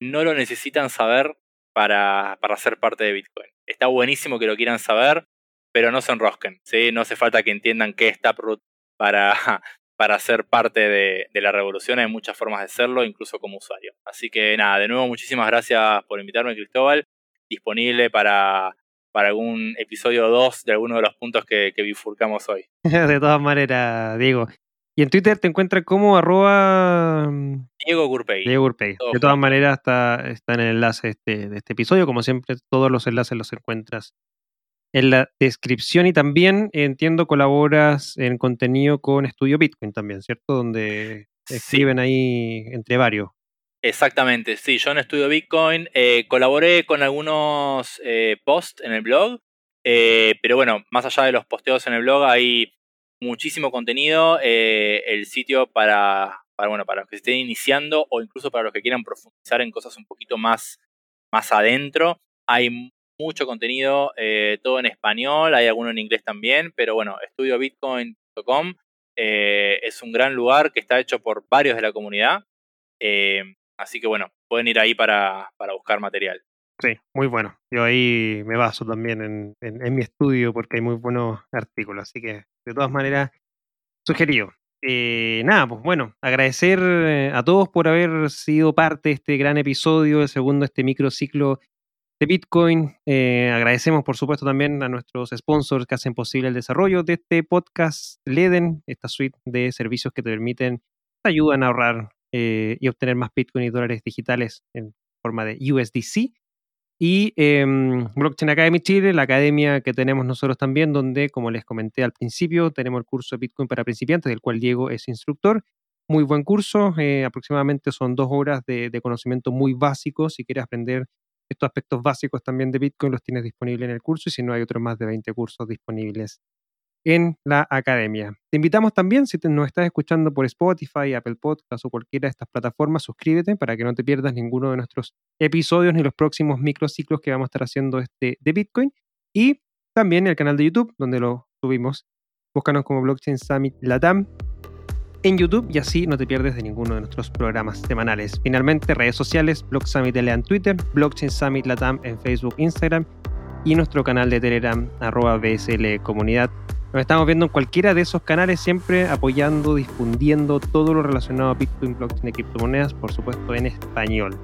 no lo necesitan saber para, para ser parte de Bitcoin. Está buenísimo que lo quieran saber, pero no se enrosquen, no hace falta que entiendan qué es Taproot para, para ser parte de, la revolución. Hay muchas formas de serlo, incluso como usuario. Así que nada, de nuevo muchísimas gracias por invitarme, Cristóbal. Disponible para, para algún episodio 2 de alguno de los puntos que, bifurcamos hoy. de todas maneras, Diego. Y en Twitter te encuentras como arroba... Mm, Diego Gurpey. Diego Gurpey. De todas maneras está, está en el enlace este, de este episodio. Como siempre, todos los enlaces los encuentras en la descripción y también entiendo colaboras en contenido con Estudio Bitcoin también, ¿cierto? Donde escriben ahí entre varios. Exactamente, sí, yo en Estudio Bitcoin eh, colaboré con algunos eh, posts en el blog, eh, pero bueno, más allá de los posteos en el blog hay muchísimo contenido. Eh, el sitio para, para, bueno, para los que estén iniciando o incluso para los que quieran profundizar en cosas un poquito más, más adentro. Hay mucho contenido, eh, todo en español, hay alguno en inglés también, pero bueno, estudiobitcoin.com eh, es un gran lugar que está hecho por varios de la comunidad. así que bueno, pueden ir ahí para, para buscar material. Sí, muy bueno. Yo ahí me baso también en, en, mi estudio porque hay muy buenos artículos. Así que, de todas maneras, sugerido. Eh, nada, pues bueno, agradecer eh, a todos por haber sido parte de este gran episodio, el segundo de este microciclo de Bitcoin. Eh, agradecemos, por supuesto, también a nuestros sponsors que hacen posible el desarrollo de este podcast, Leden, esta suite de servicios que te permiten, te ayudan a ahorrar y obtener más Bitcoin y dólares digitales en forma de USDC. Y em, Blockchain Academy Chile, la academia que tenemos nosotros también, donde, como les comenté al principio, tenemos el curso de Bitcoin para principiantes, del cual Diego es instructor. Muy buen curso, eh, aproximadamente son dos horas de, conocimiento muy básico. Si quieres aprender estos aspectos básicos también de Bitcoin, los tienes disponibles en el curso y si no, hay otros más de 20 cursos disponibles en la academia. Te invitamos también, si nos estás escuchando por Spotify, Apple Podcasts o cualquiera de estas plataformas, suscríbete para que no te pierdas ninguno de nuestros episodios ni los próximos microciclos que vamos a estar haciendo este de Bitcoin. Y también el canal de YouTube, donde lo subimos. Búscanos como Blockchain Summit Latam en YouTube y así no te pierdes de ninguno de nuestros programas semanales. Finalmente, redes sociales, Block Summit LA en Twitter, Blockchain Summit Latam en Facebook, Instagram y nuestro canal de Telegram, arroba BSL Comunidad nos estamos viendo en cualquiera de esos canales, siempre apoyando, difundiendo todo lo relacionado a Bitcoin, blockchain y criptomonedas, por supuesto en español.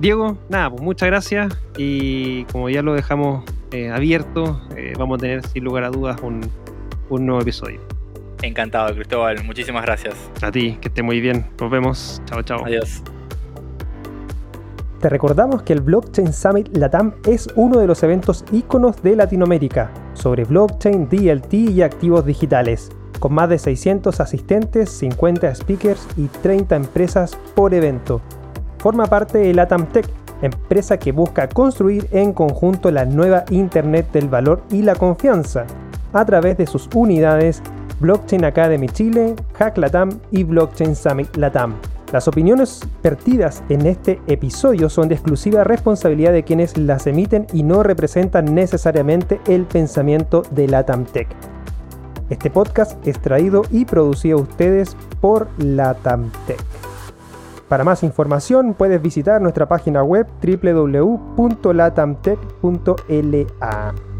Diego, nada, pues muchas gracias y como ya lo dejamos eh, abierto, eh, vamos a tener sin lugar a dudas un nuevo episodio. Encantado, Cristóbal. Muchísimas gracias. A ti, que esté muy bien. Nos vemos. Chao, chao. Adiós. Te recordamos que el Blockchain Summit Latam es uno de los eventos íconos de Latinoamérica sobre blockchain, DLT y activos digitales, con más de 600 asistentes, 50 speakers y 30 empresas por evento. Forma parte de Latam Tech, empresa que busca construir en conjunto la nueva Internet del valor y la confianza, a través de sus unidades Blockchain Academy Chile, Hack Latam y Blockchain Summit Latam. Las opiniones vertidas en este episodio son de exclusiva responsabilidad de quienes las emiten y no representan necesariamente el pensamiento de LatamTech. Este podcast es traído y producido a ustedes por LatamTech. Para más información puedes visitar nuestra página web www.latamtech.la.